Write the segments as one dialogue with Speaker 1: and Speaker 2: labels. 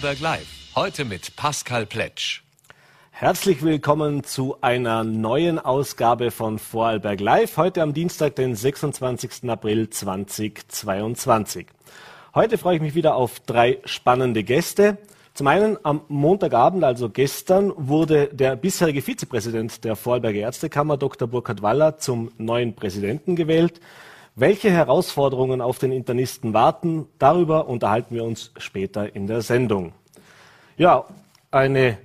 Speaker 1: Vorarlberg Live. Heute mit Pascal Pletsch.
Speaker 2: Herzlich willkommen zu einer neuen Ausgabe von Vorarlberg Live. Heute am Dienstag, den 26. April 2022. Heute freue ich mich wieder auf drei spannende Gäste. Zum einen am Montagabend, also gestern, wurde der bisherige Vizepräsident der Vorarlberger Ärztekammer, Dr. Burkhard Waller, zum neuen Präsidenten gewählt. Welche Herausforderungen auf den Internisten warten, darüber unterhalten wir uns später in der Sendung. Ja, eine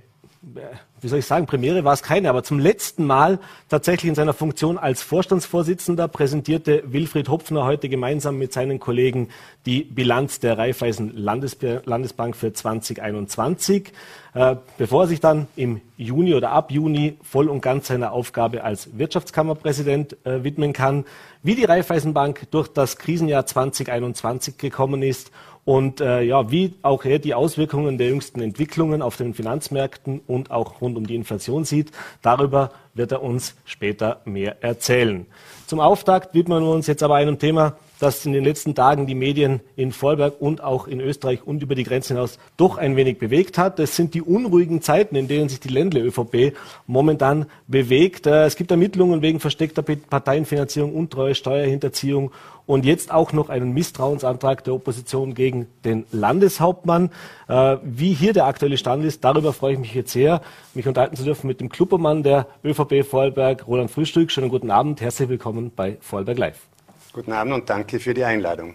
Speaker 2: wie soll ich sagen, Premiere war es keine, aber zum letzten Mal tatsächlich in seiner Funktion als Vorstandsvorsitzender präsentierte Wilfried Hopfner heute gemeinsam mit seinen Kollegen die Bilanz der Raiffeisen Landesbank für 2021, äh, bevor er sich dann im Juni oder ab Juni voll und ganz seiner Aufgabe als Wirtschaftskammerpräsident äh, widmen kann, wie die Raiffeisenbank durch das Krisenjahr 2021 gekommen ist und äh, ja, wie auch er die Auswirkungen der jüngsten Entwicklungen auf den Finanzmärkten und auch rund um die Inflation sieht, darüber wird er uns später mehr erzählen. Zum Auftakt widmen wir uns jetzt aber einem Thema, das in den letzten Tagen die Medien in Vorberg und auch in Österreich und über die Grenzen hinaus doch ein wenig bewegt hat. Das sind die unruhigen Zeiten, in denen sich die Ländle ÖVP momentan bewegt. Äh, es gibt Ermittlungen wegen versteckter Parteienfinanzierung, Untreue, Steuerhinterziehung und jetzt auch noch einen Misstrauensantrag der Opposition gegen den Landeshauptmann. Äh, wie hier der aktuelle Stand ist, darüber freue ich mich jetzt sehr, mich unterhalten zu dürfen mit dem Klubbermann der ÖVP Vorarlberg, Roland Frühstück. Schönen guten Abend, herzlich willkommen bei Vorarlberg Live.
Speaker 3: Guten Abend und danke für die Einladung.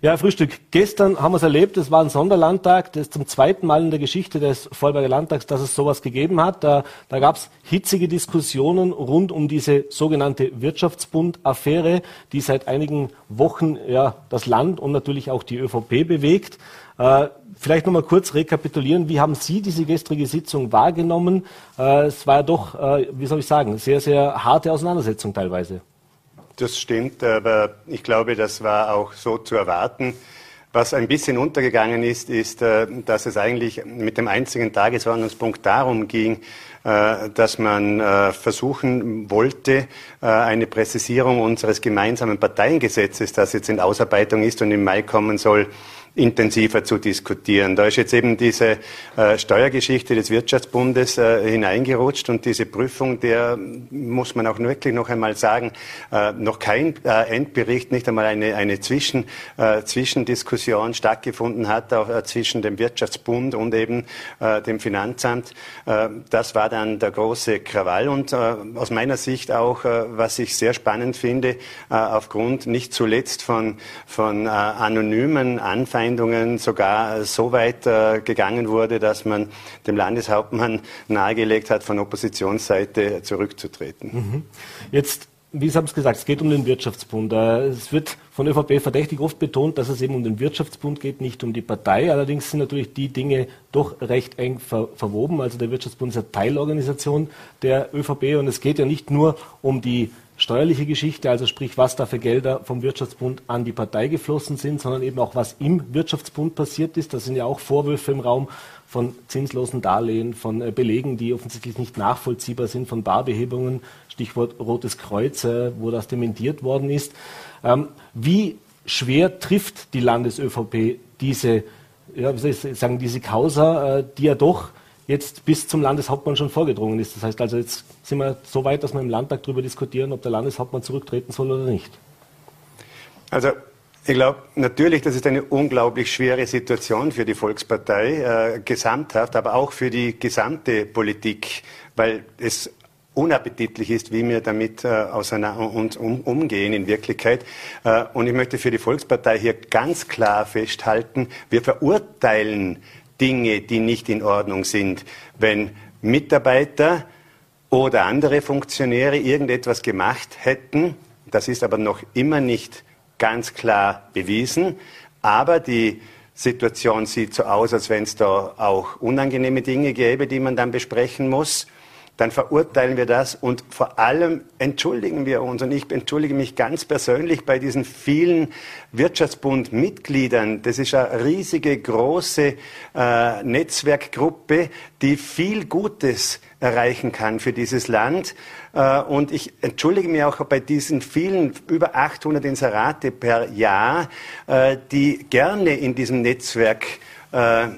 Speaker 2: Ja, Frühstück. Gestern haben wir es erlebt, es war ein Sonderlandtag, das ist zum zweiten Mal in der Geschichte des Vorarlberger Landtags, dass es sowas gegeben hat. Da, da gab es hitzige Diskussionen rund um diese sogenannte Wirtschaftsbund-Affäre, die seit einigen Wochen ja, das Land und natürlich auch die ÖVP bewegt. Äh, vielleicht noch mal kurz rekapitulieren, wie haben Sie diese gestrige Sitzung wahrgenommen? Äh, es war ja doch, äh, wie soll ich sagen, sehr, sehr harte Auseinandersetzung teilweise.
Speaker 3: Das stimmt, aber ich glaube, das war auch so zu erwarten. Was ein bisschen untergegangen ist, ist, äh, dass es eigentlich mit dem einzigen Tagesordnungspunkt darum ging, äh, dass man äh, versuchen wollte, eine Präzisierung unseres gemeinsamen Parteiengesetzes, das jetzt in Ausarbeitung ist und im Mai kommen soll, intensiver zu diskutieren. Da ist jetzt eben diese äh, Steuergeschichte des Wirtschaftsbundes äh, hineingerutscht und diese Prüfung, der muss man auch wirklich noch einmal sagen, äh, noch kein Endbericht, nicht einmal eine, eine Zwischen, Zwischendiskussion stattgefunden hat auch, zwischen dem Wirtschaftsbund und eben dem Finanzamt. das war dann der große Krawall und aus meiner Sicht auch, was ich sehr spannend finde, aufgrund nicht zuletzt von, von anonymen Anfängen Anfeindungen sogar so weit äh, gegangen wurde, dass man dem Landeshauptmann nahegelegt hat, von Oppositionsseite zurückzutreten. Mhm.
Speaker 2: Jetzt wie Sie haben es gesagt, es geht um den Wirtschaftsbund. Äh, es wird von ÖVP verdächtig oft betont, dass es eben um den Wirtschaftsbund geht, nicht um die Partei. Allerdings sind natürlich die Dinge doch recht eng ver verwoben. Also der Wirtschaftsbund ist eine Teilorganisation der ÖVP und es geht ja nicht nur um die steuerliche Geschichte, also sprich, was da für Gelder vom Wirtschaftsbund an die Partei geflossen sind, sondern eben auch, was im Wirtschaftsbund passiert ist. Da sind ja auch Vorwürfe im Raum von zinslosen Darlehen, von äh, Belegen, die offensichtlich nicht nachvollziehbar sind, von Barbehebungen, Stichwort Rotes Kreuz, äh, wo das dementiert worden ist. Ähm, wie schwer trifft die Landes-ÖVP diese, ja, wie soll ich sagen, diese Causa, äh, die ja doch jetzt bis zum Landeshauptmann schon vorgedrungen ist. Das heißt also, jetzt sind wir so weit, dass wir im Landtag darüber diskutieren, ob der Landeshauptmann zurücktreten soll oder nicht.
Speaker 3: Also ich glaube, natürlich, das ist eine unglaublich schwere Situation für die Volkspartei, äh, gesamthaft, aber auch für die gesamte Politik, weil es unappetitlich ist, wie wir damit äh, auseinander uns um, umgehen in Wirklichkeit. Äh, und ich möchte für die Volkspartei hier ganz klar festhalten, wir verurteilen Dinge, die nicht in Ordnung sind. Wenn Mitarbeiter oder andere Funktionäre irgendetwas gemacht hätten, das ist aber noch immer nicht ganz klar bewiesen, aber die Situation sieht so aus, als wenn es da auch unangenehme Dinge gäbe, die man dann besprechen muss dann verurteilen wir das und vor allem entschuldigen wir uns. Und ich entschuldige mich ganz persönlich bei diesen vielen Wirtschaftsbund-Mitgliedern. Das ist eine riesige, große äh, Netzwerkgruppe, die viel Gutes erreichen kann für dieses Land. Äh, und ich entschuldige mich auch bei diesen vielen, über 800 Inserate per Jahr, äh, die gerne in diesem Netzwerk äh,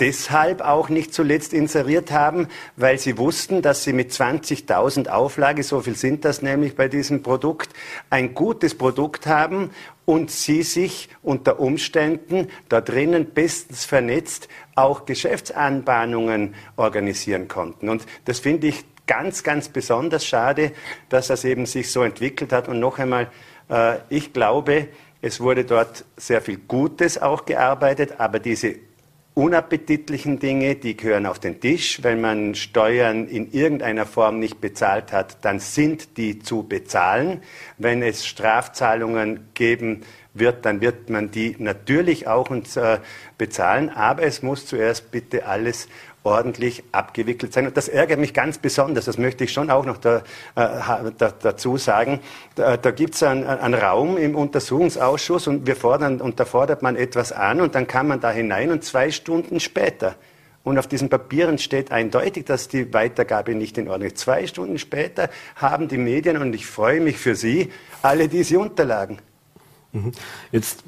Speaker 3: deshalb auch nicht zuletzt inseriert haben, weil sie wussten, dass sie mit 20.000 Auflage, so viel sind das nämlich bei diesem Produkt, ein gutes Produkt haben und sie sich unter Umständen da drinnen bestens vernetzt auch Geschäftsanbahnungen organisieren konnten. Und das finde ich ganz, ganz besonders schade, dass das eben sich so entwickelt hat. Und noch einmal, äh, ich glaube, es wurde dort sehr viel Gutes auch gearbeitet, aber diese unappetitlichen Dinge, die gehören auf den Tisch. Wenn man Steuern in irgendeiner Form nicht bezahlt hat, dann sind die zu bezahlen. Wenn es Strafzahlungen geben wird, dann wird man die natürlich auch äh, bezahlen. Aber es muss zuerst bitte alles ordentlich abgewickelt sein. Und das ärgert mich ganz besonders, das möchte ich schon auch noch da, äh, da, dazu sagen. Da, da gibt es einen, einen, Raum im Untersuchungsausschuss und wir fordern, und da fordert man etwas an und dann kann man da hinein und zwei Stunden später und auf diesen Papieren steht eindeutig, dass die Weitergabe nicht in Ordnung ist. Zwei Stunden später haben die Medien, und ich freue mich für Sie, alle diese Unterlagen.
Speaker 2: Mhm. Jetzt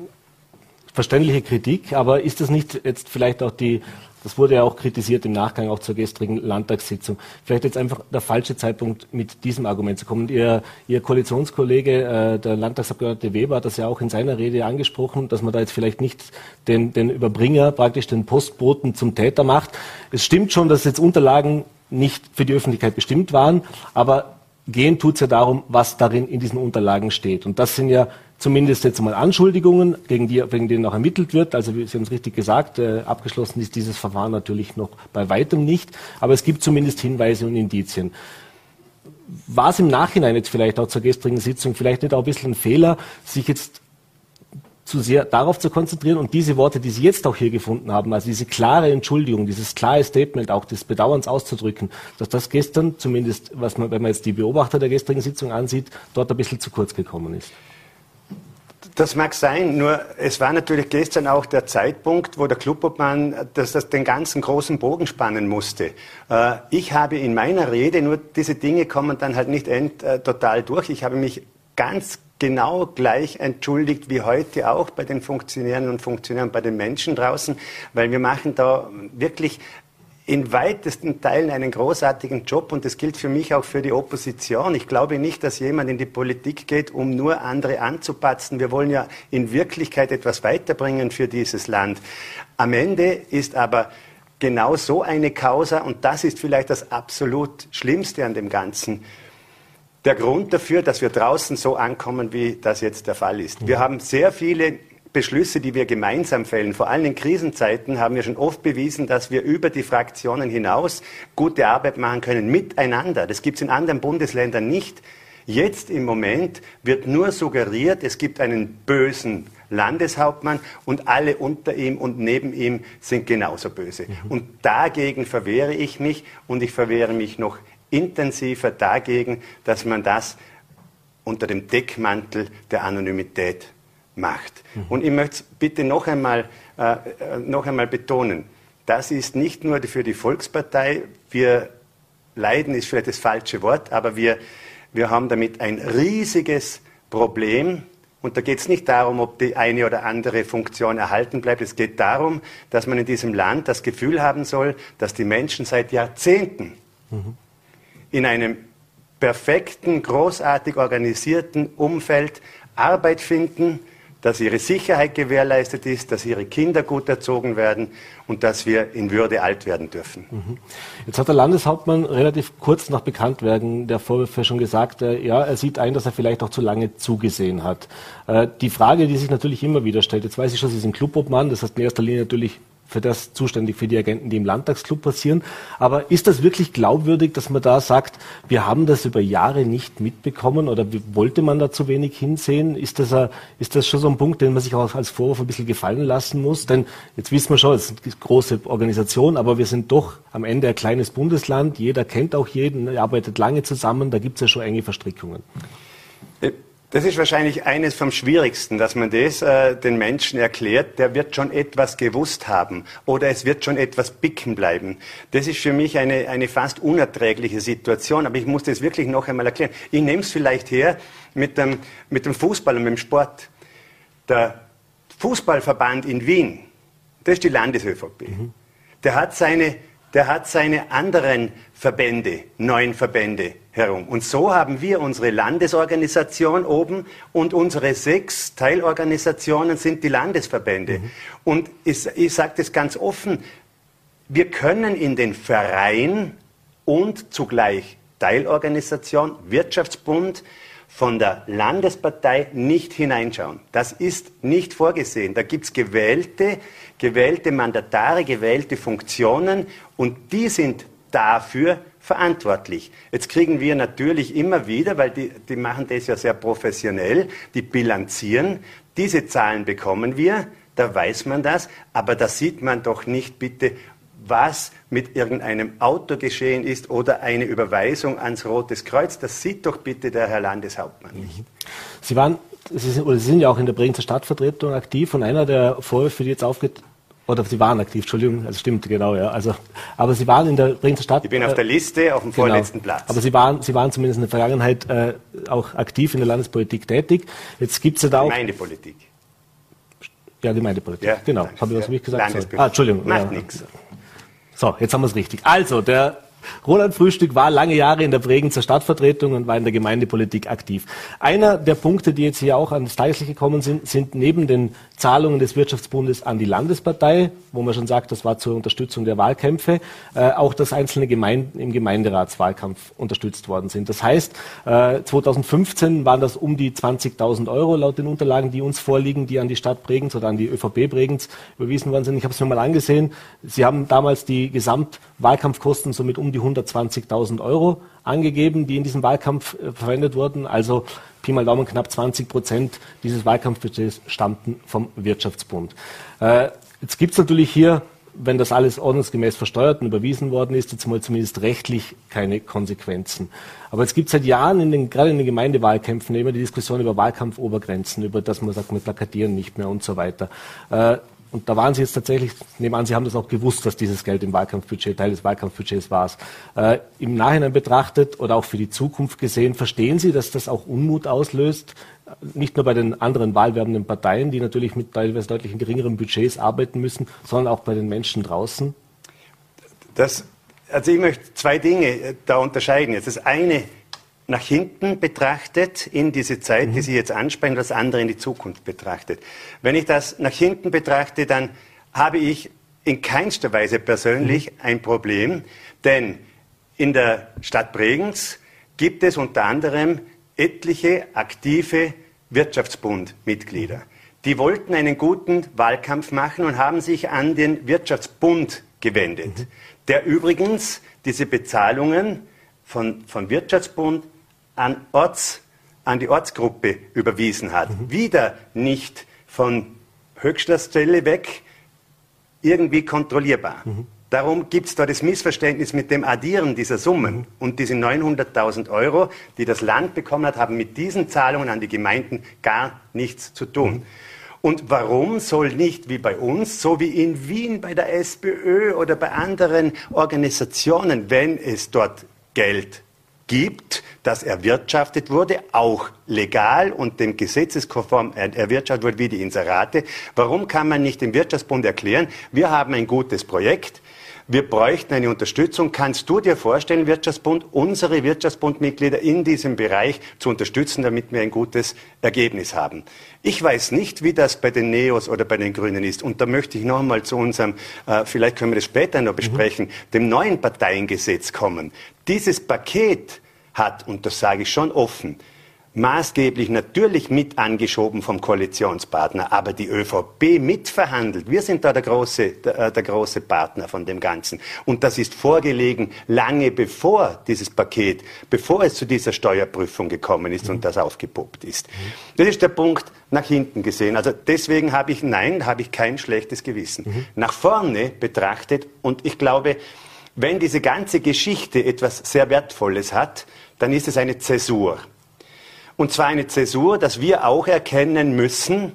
Speaker 2: verständliche Kritik, aber ist das nicht jetzt vielleicht auch die das wurde ja auch kritisiert im Nachgang auch zur gestrigen Landtagssitzung. Vielleicht jetzt einfach der falsche Zeitpunkt, mit diesem Argument zu kommen. Ihr, Ihr Koalitionskollege, äh, der Landtagsabgeordnete Weber, hat das ja auch in seiner Rede angesprochen, dass man da jetzt vielleicht nicht den, den Überbringer, praktisch den Postboten zum Täter macht. Es stimmt schon, dass jetzt Unterlagen nicht für die Öffentlichkeit bestimmt waren, aber gehen tut es ja darum, was darin in diesen Unterlagen steht. Und das sind ja zumindest jetzt mal Anschuldigungen, gegen, die, wegen denen auch ermittelt wird. Also Sie haben es richtig gesagt, äh, abgeschlossen ist dieses Verfahren natürlich noch bei weitem nicht, aber es gibt zumindest Hinweise und Indizien. War es im Nachhinein jetzt vielleicht auch zur gestrigen Sitzung vielleicht nicht auch ein bisschen ein Fehler, sich jetzt zu sehr darauf zu konzentrieren und diese Worte, die Sie jetzt auch hier gefunden haben, also diese klare Entschuldigung, dieses klare Statement auch des Bedauerns auszudrücken, dass das gestern, zumindest was man, wenn man jetzt die Beobachter der gestrigen Sitzung ansieht, dort ein bisschen zu kurz gekommen ist.
Speaker 3: Das mag sein, nur es war natürlich gestern auch der Zeitpunkt, wo der Clubobmann das, das den ganzen großen Bogen spannen musste. Äh, ich habe in meiner Rede, nur diese Dinge kommen dann halt nicht end, äh, total durch, ich habe mich ganz genau gleich entschuldigt wie heute auch bei den Funktionären und Funktionären, bei den Menschen draußen, weil wir machen da wirklich in weitesten Teilen einen großartigen Job und das gilt für mich auch für die Opposition. Ich glaube nicht, dass jemand in die Politik geht, um nur andere anzupatzen. Wir wollen ja in Wirklichkeit etwas weiterbringen für dieses Land. Am Ende ist aber genau so eine Causa und das ist vielleicht das absolut Schlimmste an dem Ganzen. Der Grund dafür, dass wir draußen so ankommen, wie das jetzt der Fall ist. Wir haben sehr viele Beschlüsse, die wir gemeinsam fällen, vor allem in Krisenzeiten, haben wir schon oft bewiesen, dass wir über die Fraktionen hinaus gute Arbeit machen können, miteinander. Das gibt es in anderen Bundesländern nicht. Jetzt im Moment wird nur suggeriert, es gibt einen bösen Landeshauptmann und alle unter ihm und neben ihm sind genauso böse. Mhm. Und dagegen verwehre ich mich und ich verwehre mich noch intensiver dagegen, dass man das unter dem Deckmantel der Anonymität macht. Mhm. Und ich möchte bitte noch einmal, äh, äh, noch einmal betonen, das ist nicht nur für die Volkspartei, wir leiden ist vielleicht das falsche Wort, aber wir, wir haben damit ein riesiges Problem. Und da geht es nicht darum, ob die eine oder andere Funktion erhalten bleibt. Es geht darum, dass man in diesem Land das Gefühl haben soll, dass die Menschen seit Jahrzehnten mhm. in einem perfekten, großartig organisierten Umfeld Arbeit finden, dass ihre Sicherheit gewährleistet ist, dass ihre Kinder gut erzogen werden und dass wir in Würde alt werden dürfen. Mhm.
Speaker 2: Jetzt hat der Landeshauptmann relativ kurz nach Bekanntwerden der Vorwürfe schon gesagt, äh, ja, er sieht ein, dass er vielleicht auch zu lange zugesehen hat. Äh, die Frage, die sich natürlich immer wieder stellt, jetzt weiß ich schon, Sie sind Clubobmann, das heißt in erster Linie natürlich für das zuständig für die Agenten, die im Landtagsclub passieren. Aber ist das wirklich glaubwürdig, dass man da sagt, wir haben das über Jahre nicht mitbekommen oder wollte man da zu wenig hinsehen? Ist das, a, ist das schon so ein Punkt, den man sich auch als Vorwurf ein bisschen gefallen lassen muss? Denn jetzt wissen wir schon, es ist eine große Organisation, aber wir sind doch am Ende ein kleines Bundesland. Jeder kennt auch jeden, arbeitet lange zusammen, da gibt es ja schon enge Verstrickungen.
Speaker 3: Das ist wahrscheinlich eines vom Schwierigsten, dass man das äh, den Menschen erklärt, der wird schon etwas gewusst haben oder es wird schon etwas bicken bleiben. Das ist für mich eine, eine fast unerträgliche Situation, aber ich muss das wirklich noch einmal erklären. Ich nehme es vielleicht her mit dem, mit dem Fußball und mit dem Sport. Der Fußballverband in Wien, das ist die Landes-ÖVP. Mhm. der hat seine, der hat seine anderen Verbände, neun Verbände herum. Und so haben wir unsere Landesorganisation oben und unsere sechs Teilorganisationen sind die Landesverbände. Mhm. Und ich, ich sage das ganz offen, wir können in den Verein und zugleich Teilorganisation, Wirtschaftsbund, von der Landespartei nicht hineinschauen. Das ist nicht vorgesehen. Da gibt es gewählte, gewählte Mandatare, gewählte Funktionen und die sind dafür verantwortlich. Jetzt kriegen wir natürlich immer wieder, weil die, die machen das ja sehr professionell, die bilanzieren. Diese Zahlen bekommen wir, da weiß man das, aber da sieht man doch nicht bitte, was mit irgendeinem Auto geschehen ist oder eine Überweisung ans Rotes Kreuz. Das sieht doch bitte der Herr Landeshauptmann nicht.
Speaker 2: Sie waren, Sie sind, oder Sie sind ja auch in der Bregenzer Stadtvertretung aktiv und einer der Vorwürfe, die jetzt aufgeht, oder Sie waren aktiv, Entschuldigung, also stimmt, genau, ja. Also, aber Sie waren in der Bregenzer Stadt.
Speaker 3: Ich bin auf der Liste auf dem genau, vorletzten Platz.
Speaker 2: Aber Sie waren, Sie waren zumindest in der Vergangenheit äh, auch aktiv in der Landespolitik tätig. Jetzt gibt es ja da auch.
Speaker 3: Gemeindepolitik.
Speaker 2: Ja, Gemeindepolitik, ja, genau. Habe ich was ja. gesagt?
Speaker 3: Ah, Entschuldigung. Macht ja. nichts.
Speaker 2: So, jetzt haben wir es richtig. Also, der Roland Frühstück war lange Jahre in der Bregenzer Stadtvertretung und war in der Gemeindepolitik aktiv. Einer der Punkte, die jetzt hier auch ans Tageslicht gekommen sind, sind neben den Zahlungen des Wirtschaftsbundes an die Landespartei, wo man schon sagt, das war zur Unterstützung der Wahlkämpfe, äh, auch dass einzelne Gemeinden im Gemeinderatswahlkampf unterstützt worden sind. Das heißt, äh, 2015 waren das um die 20.000 Euro laut den Unterlagen, die uns vorliegen, die an die Stadt Bregenz oder an die ÖVP Bregenz überwiesen worden sind. Ich habe es mir mal angesehen. Sie haben damals die Gesamtwahlkampfkosten somit um die 120.000 Euro angegeben, die in diesem Wahlkampf äh, verwendet wurden. Also Pi mal Daumen knapp 20 Prozent dieses Wahlkampfbudgets stammten vom Wirtschaftsbund. Äh, jetzt gibt es natürlich hier, wenn das alles ordnungsgemäß versteuert und überwiesen worden ist, jetzt mal zumindest rechtlich keine Konsequenzen. Aber es gibt seit Jahren, in den, gerade in den Gemeindewahlkämpfen, immer die Diskussion über Wahlkampfobergrenzen, über das man sagt, wir plakatieren nicht mehr und so weiter. Und da waren Sie jetzt tatsächlich, nehme an, Sie haben das auch gewusst, dass dieses Geld im Wahlkampfbudget, Teil des Wahlkampfbudgets war. Äh, Im Nachhinein betrachtet oder auch für die Zukunft gesehen, verstehen Sie, dass das auch Unmut auslöst? Nicht nur bei den anderen wahlwerbenden Parteien, die natürlich mit teilweise deutlich geringeren Budgets arbeiten müssen, sondern auch bei den Menschen draußen?
Speaker 3: Das, also ich möchte zwei Dinge äh, da unterscheiden. Jetzt das eine nach hinten betrachtet in diese Zeit, mhm. die Sie jetzt ansprechen, das andere in die Zukunft betrachtet. Wenn ich das nach hinten betrachte, dann habe ich in keinster Weise persönlich mhm. ein Problem, denn in der Stadt Bregenz gibt es unter anderem etliche aktive Wirtschaftsbundmitglieder. Die wollten einen guten Wahlkampf machen und haben sich an den Wirtschaftsbund gewendet, mhm. der übrigens diese Bezahlungen von, von Wirtschaftsbund, an, Orts, an die Ortsgruppe überwiesen hat. Mhm. Wieder nicht von höchster Stelle weg irgendwie kontrollierbar. Mhm. Darum gibt es da das Missverständnis mit dem Addieren dieser Summen. Mhm. Und diese 900.000 Euro, die das Land bekommen hat, haben mit diesen Zahlungen an die Gemeinden gar nichts zu tun. Mhm. Und warum soll nicht wie bei uns, so wie in Wien bei der SPÖ oder bei anderen Organisationen, wenn es dort Geld gibt, das erwirtschaftet wurde, auch legal und dem gesetzeskonform erwirtschaftet wurde, wie die Inserate. Warum kann man nicht dem Wirtschaftsbund erklären, wir haben ein gutes Projekt, wir bräuchten eine Unterstützung. Kannst du dir vorstellen, Wirtschaftsbund, unsere Wirtschaftsbundmitglieder in diesem Bereich zu unterstützen, damit wir ein gutes Ergebnis haben? Ich weiß nicht, wie das bei den Neos oder bei den Grünen ist. Und da möchte ich noch einmal zu unserem, äh, vielleicht können wir das später noch besprechen, mhm. dem neuen Parteiengesetz kommen. Dieses Paket hat, und das sage ich schon offen, maßgeblich natürlich mit angeschoben vom Koalitionspartner, aber die ÖVP mitverhandelt. Wir sind da der große, der, der, große Partner von dem Ganzen. Und das ist vorgelegen lange bevor dieses Paket, bevor es zu dieser Steuerprüfung gekommen ist mhm. und das aufgepuppt ist. Das ist der Punkt nach hinten gesehen. Also deswegen habe ich, nein, habe ich kein schlechtes Gewissen. Mhm. Nach vorne betrachtet, und ich glaube, wenn diese ganze Geschichte etwas sehr Wertvolles hat, dann ist es eine Zäsur. Und zwar eine Zäsur, dass wir auch erkennen müssen,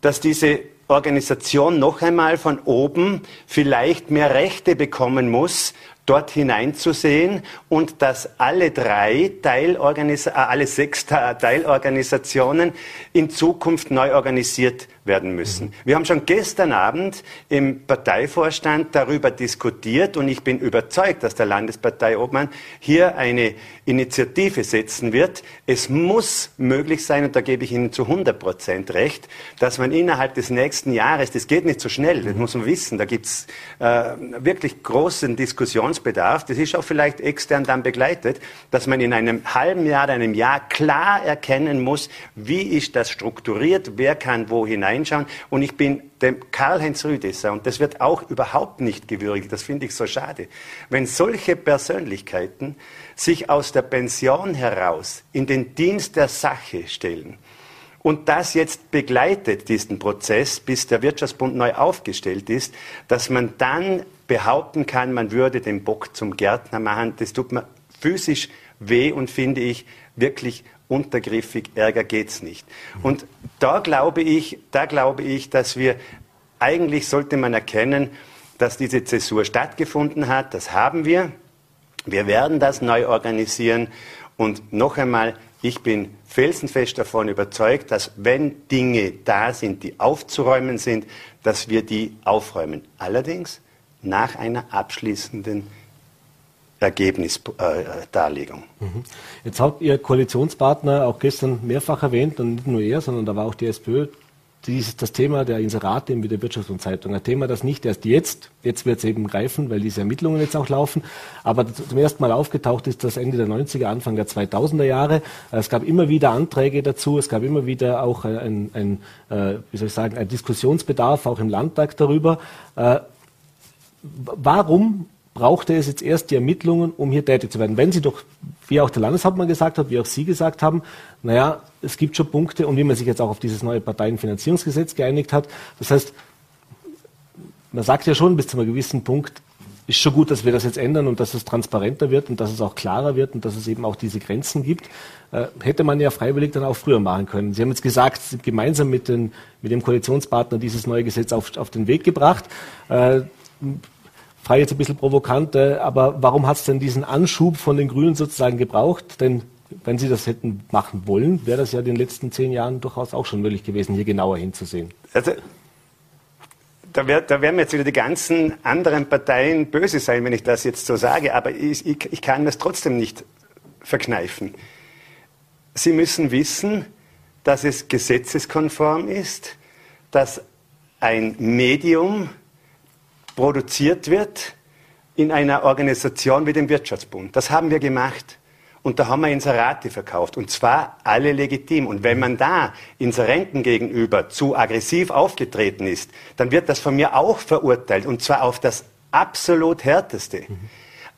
Speaker 3: dass diese Organisation noch einmal von oben vielleicht mehr Rechte bekommen muss, dort hineinzusehen und dass alle drei Teilorganisa äh, alle sechs Teilorganisationen in Zukunft neu organisiert werden müssen. Wir haben schon gestern Abend im Parteivorstand darüber diskutiert und ich bin überzeugt, dass der Landesparteiobmann hier eine Initiative setzen wird. Es muss möglich sein, und da gebe ich Ihnen zu 100 Prozent recht, dass man innerhalb des nächsten Jahres, das geht nicht so schnell, das muss man wissen, da gibt es äh, wirklich großen Diskussionsbedarf, das ist auch vielleicht extern dann begleitet, dass man in einem halben Jahr, einem Jahr klar erkennen muss, wie ist das strukturiert, wer kann wo hineinschauen. Und ich bin dem Karl-Heinz Rüdesser, und das wird auch überhaupt nicht gewürdigt, das finde ich so schade, wenn solche Persönlichkeiten sich aus der Pension heraus in den Dienst der Sache stellen und das jetzt begleitet, diesen Prozess, bis der Wirtschaftsbund neu aufgestellt ist, dass man dann behaupten kann, man würde den Bock zum Gärtner machen, das tut mir physisch weh und finde ich wirklich untergriffig, ärger geht's nicht. Und da glaube ich, da glaube ich, dass wir eigentlich sollte man erkennen, dass diese Zäsur stattgefunden hat, das haben wir. Wir werden das neu organisieren und noch einmal, ich bin felsenfest davon überzeugt, dass wenn Dinge da sind, die aufzuräumen sind, dass wir die aufräumen. Allerdings nach einer abschließenden Ergebnisdarlegung.
Speaker 2: Mhm. Jetzt hat Ihr Koalitionspartner auch gestern mehrfach erwähnt, und nicht nur er, sondern da war auch die SPÖ dieses, das Thema der Inserate in der Wirtschafts- und Zeitung. Ein Thema, das nicht erst jetzt, jetzt wird es eben greifen, weil diese Ermittlungen jetzt auch laufen, aber zum ersten Mal aufgetaucht ist das Ende der 90er, Anfang der 2000er Jahre. Es gab immer wieder Anträge dazu, es gab immer wieder auch ein, ein, ein wie soll ich sagen, ein Diskussionsbedarf auch im Landtag darüber. Äh, warum brauchte es jetzt erst die Ermittlungen, um hier tätig zu werden. Wenn Sie doch, wie auch der Landeshauptmann gesagt hat, wie auch Sie gesagt haben, naja, es gibt schon Punkte und wie man sich jetzt auch auf dieses neue Parteienfinanzierungsgesetz geeinigt hat. Das heißt, man sagt ja schon bis zu einem gewissen Punkt, ist schon gut, dass wir das jetzt ändern und dass es transparenter wird und dass es auch klarer wird und dass es eben auch diese Grenzen gibt. Äh, hätte man ja freiwillig dann auch früher machen können. Sie haben jetzt gesagt, gemeinsam mit, den, mit dem Koalitionspartner dieses neue Gesetz auf, auf den Weg gebracht. Äh, frage jetzt ein bisschen provokant, aber warum hat es denn diesen Anschub von den Grünen sozusagen gebraucht? Denn wenn Sie das hätten machen wollen, wäre das ja in den letzten zehn Jahren durchaus auch schon möglich gewesen, hier genauer hinzusehen. Also
Speaker 3: da, wär, da, werden jetzt wieder die ganzen anderen Parteien böse sein, wenn ich das jetzt so sage, aber ich, ich, ich kann das trotzdem nicht verkneifen. Sie müssen wissen, dass es gesetzeskonform ist, dass ein Medium produziert wird in einer Organisation wie dem Wirtschaftsbund. Das haben wir gemacht. Und da haben wir Inserate verkauft. Und zwar alle legitim. Und wenn man da Inserenten gegenüber zu aggressiv aufgetreten ist, dann wird das von mir auch verurteilt. Und zwar auf das absolut härteste.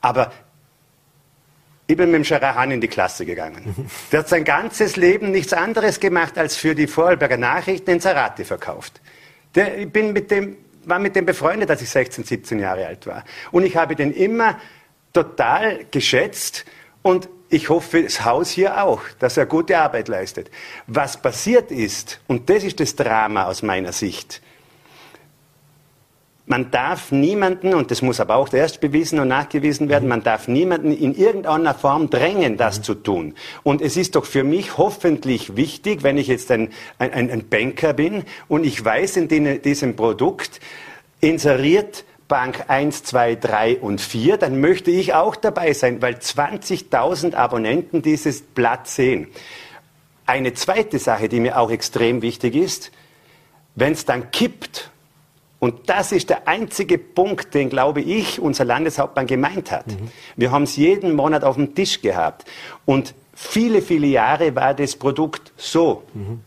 Speaker 3: Aber ich bin mit dem Scharahan in die Klasse gegangen. Der hat sein ganzes Leben nichts anderes gemacht, als für die Vorarlberger Nachrichten Inserate verkauft. Der, ich bin mit dem war mit dem befreundet, als ich 16, 17 Jahre alt war. Und ich habe den immer total geschätzt und ich hoffe, das Haus hier auch, dass er gute Arbeit leistet. Was passiert ist, und das ist das Drama aus meiner Sicht, man darf niemanden, und das muss aber auch erst bewiesen und nachgewiesen werden, man darf niemanden in irgendeiner Form drängen, das mhm. zu tun. Und es ist doch für mich hoffentlich wichtig, wenn ich jetzt ein, ein, ein Banker bin und ich weiß in den, diesem Produkt, inseriert Bank 1, 2, 3 und 4, dann möchte ich auch dabei sein, weil 20.000 Abonnenten dieses Blatt sehen. Eine zweite Sache, die mir auch extrem wichtig ist, wenn es dann kippt, und das ist der einzige Punkt, den, glaube ich, unser Landeshauptmann gemeint hat. Mhm. Wir haben es jeden Monat auf dem Tisch gehabt. Und viele, viele Jahre war das Produkt so. Mhm.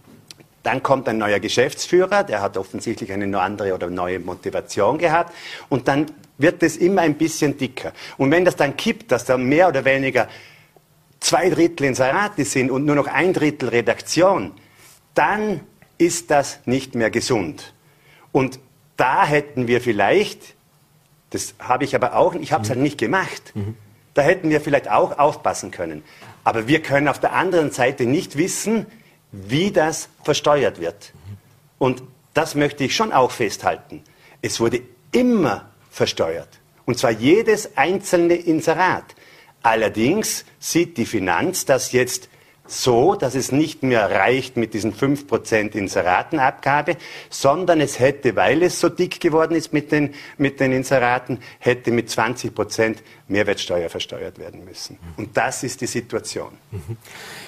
Speaker 3: Dann kommt ein neuer Geschäftsführer, der hat offensichtlich eine andere oder neue Motivation gehabt. Und dann wird es immer ein bisschen dicker. Und wenn das dann kippt, dass da mehr oder weniger zwei Drittel Inserate sind und nur noch ein Drittel Redaktion, dann ist das nicht mehr gesund. Und da hätten wir vielleicht, das habe ich aber auch, ich habe es mhm. halt nicht gemacht, mhm. da hätten wir vielleicht auch aufpassen können. Aber wir können auf der anderen Seite nicht wissen, wie das versteuert wird. Mhm. Und das möchte ich schon auch festhalten. Es wurde immer versteuert. Und zwar jedes einzelne Inserat. Allerdings sieht die Finanz das jetzt so, dass es nicht mehr reicht mit diesen 5% Inseratenabgabe, sondern es hätte, weil es so dick geworden ist mit den, mit den Inseraten, hätte mit 20% Mehrwertsteuer versteuert werden müssen. Und das ist die Situation.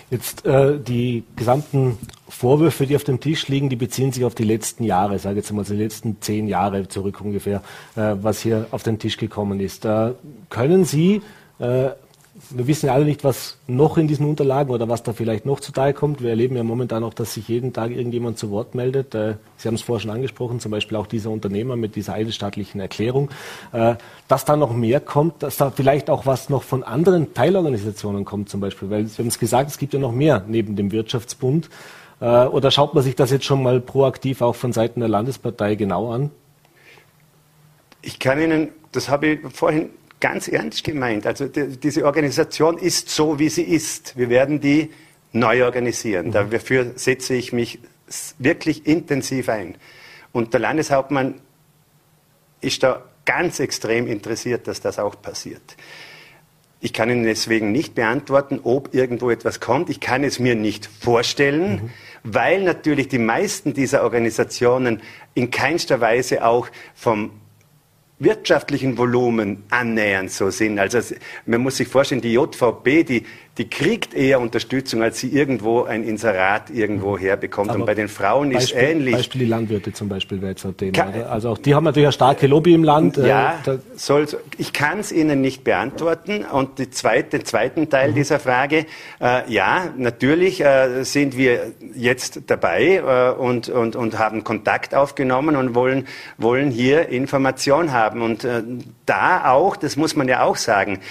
Speaker 2: Jetzt äh, die gesamten Vorwürfe, die auf dem Tisch liegen, die beziehen sich auf die letzten Jahre, sage jetzt mal die letzten zehn Jahre zurück ungefähr, äh, was hier auf den Tisch gekommen ist. Äh, können Sie äh, wir wissen ja alle nicht, was noch in diesen Unterlagen oder was da vielleicht noch zuteil kommt. Wir erleben ja momentan auch, dass sich jeden Tag irgendjemand zu Wort meldet. Äh, Sie haben es vorher schon angesprochen, zum Beispiel auch dieser Unternehmer mit dieser eidesstaatlichen Erklärung. Äh, dass da noch mehr kommt, dass da vielleicht auch was noch von anderen Teilorganisationen kommt zum Beispiel. Weil Sie haben es gesagt, es gibt ja noch mehr neben dem Wirtschaftsbund. Äh, oder schaut man sich das jetzt schon mal proaktiv auch von Seiten der Landespartei genau an?
Speaker 3: Ich kann Ihnen, das habe ich vorhin ganz ernst gemeint. Also die, diese Organisation ist so, wie sie ist. Wir werden die neu organisieren. Mhm. Dafür setze ich mich wirklich intensiv ein. Und der Landeshauptmann ist da ganz extrem interessiert, dass das auch passiert. Ich kann Ihnen deswegen nicht beantworten, ob irgendwo etwas kommt. Ich kann es mir nicht vorstellen, mhm. weil natürlich die meisten dieser Organisationen in keinster Weise auch vom wirtschaftlichen Volumen annähernd so sind. Also man muss sich vorstellen, die JVB, die, die kriegt eher Unterstützung, als sie irgendwo ein Inserat irgendwo mhm. herbekommt. Aber und bei den Frauen ist
Speaker 2: Beispiel,
Speaker 3: ähnlich.
Speaker 2: Beispiel die Landwirte zum Beispiel wäre jetzt ein Thema. Kann, also auch die haben natürlich eine starke Lobby im Land.
Speaker 3: Äh, ja, äh, soll, ich kann es Ihnen nicht beantworten. Und die zweite, den zweiten Teil mhm. dieser Frage, äh, ja, natürlich äh, sind wir jetzt dabei äh, und, und, und haben Kontakt aufgenommen und wollen, wollen hier Information haben. Und äh, da auch, das muss man ja auch sagen,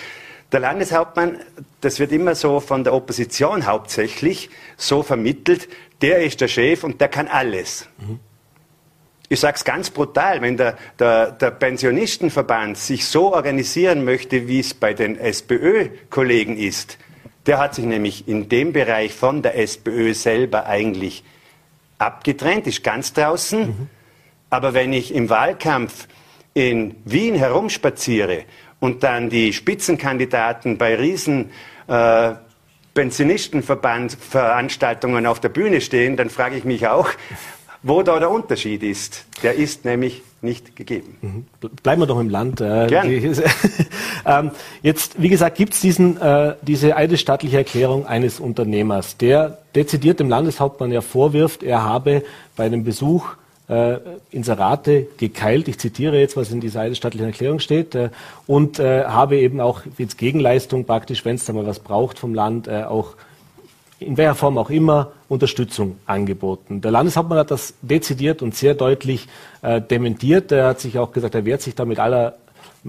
Speaker 3: der Landeshauptmann, das wird immer so von der Opposition hauptsächlich so vermittelt, der ist der Chef und der kann alles. Mhm. Ich sage es ganz brutal, wenn der, der, der, Pensionistenverband sich so organisieren möchte, wie es bei den SPÖ-Kollegen ist, der hat sich nämlich in dem Bereich von der SPÖ selber eigentlich abgetrennt, ist ganz draußen. Mhm. Aber wenn ich im Wahlkampf in Wien herumspaziere und dann die Spitzenkandidaten bei Riesen äh, Pensionistenverband-Veranstaltungen auf der Bühne stehen, dann frage ich mich auch, wo da der Unterschied ist. Der ist nämlich nicht gegeben.
Speaker 2: Mhm. Bleiben wir doch im Land. Äh, ähm, jetzt, wie gesagt, gibt es äh, diese eidesstattliche Erklärung eines Unternehmers, der dezidiert dem Landeshauptmann ja vorwirft, er habe bei einem Besuch äh, Inserate gekeilt. Ich zitiere jetzt, was in dieser eidesstattlichen Erklärung steht. Äh, und äh, habe eben auch jetzt Gegenleistung praktisch, wenn es da mal was braucht vom Land, äh, auch in welcher Form auch immer Unterstützung angeboten. Der Landeshauptmann hat das dezidiert und sehr deutlich äh, dementiert. Er hat sich auch gesagt, er wehrt sich da mit aller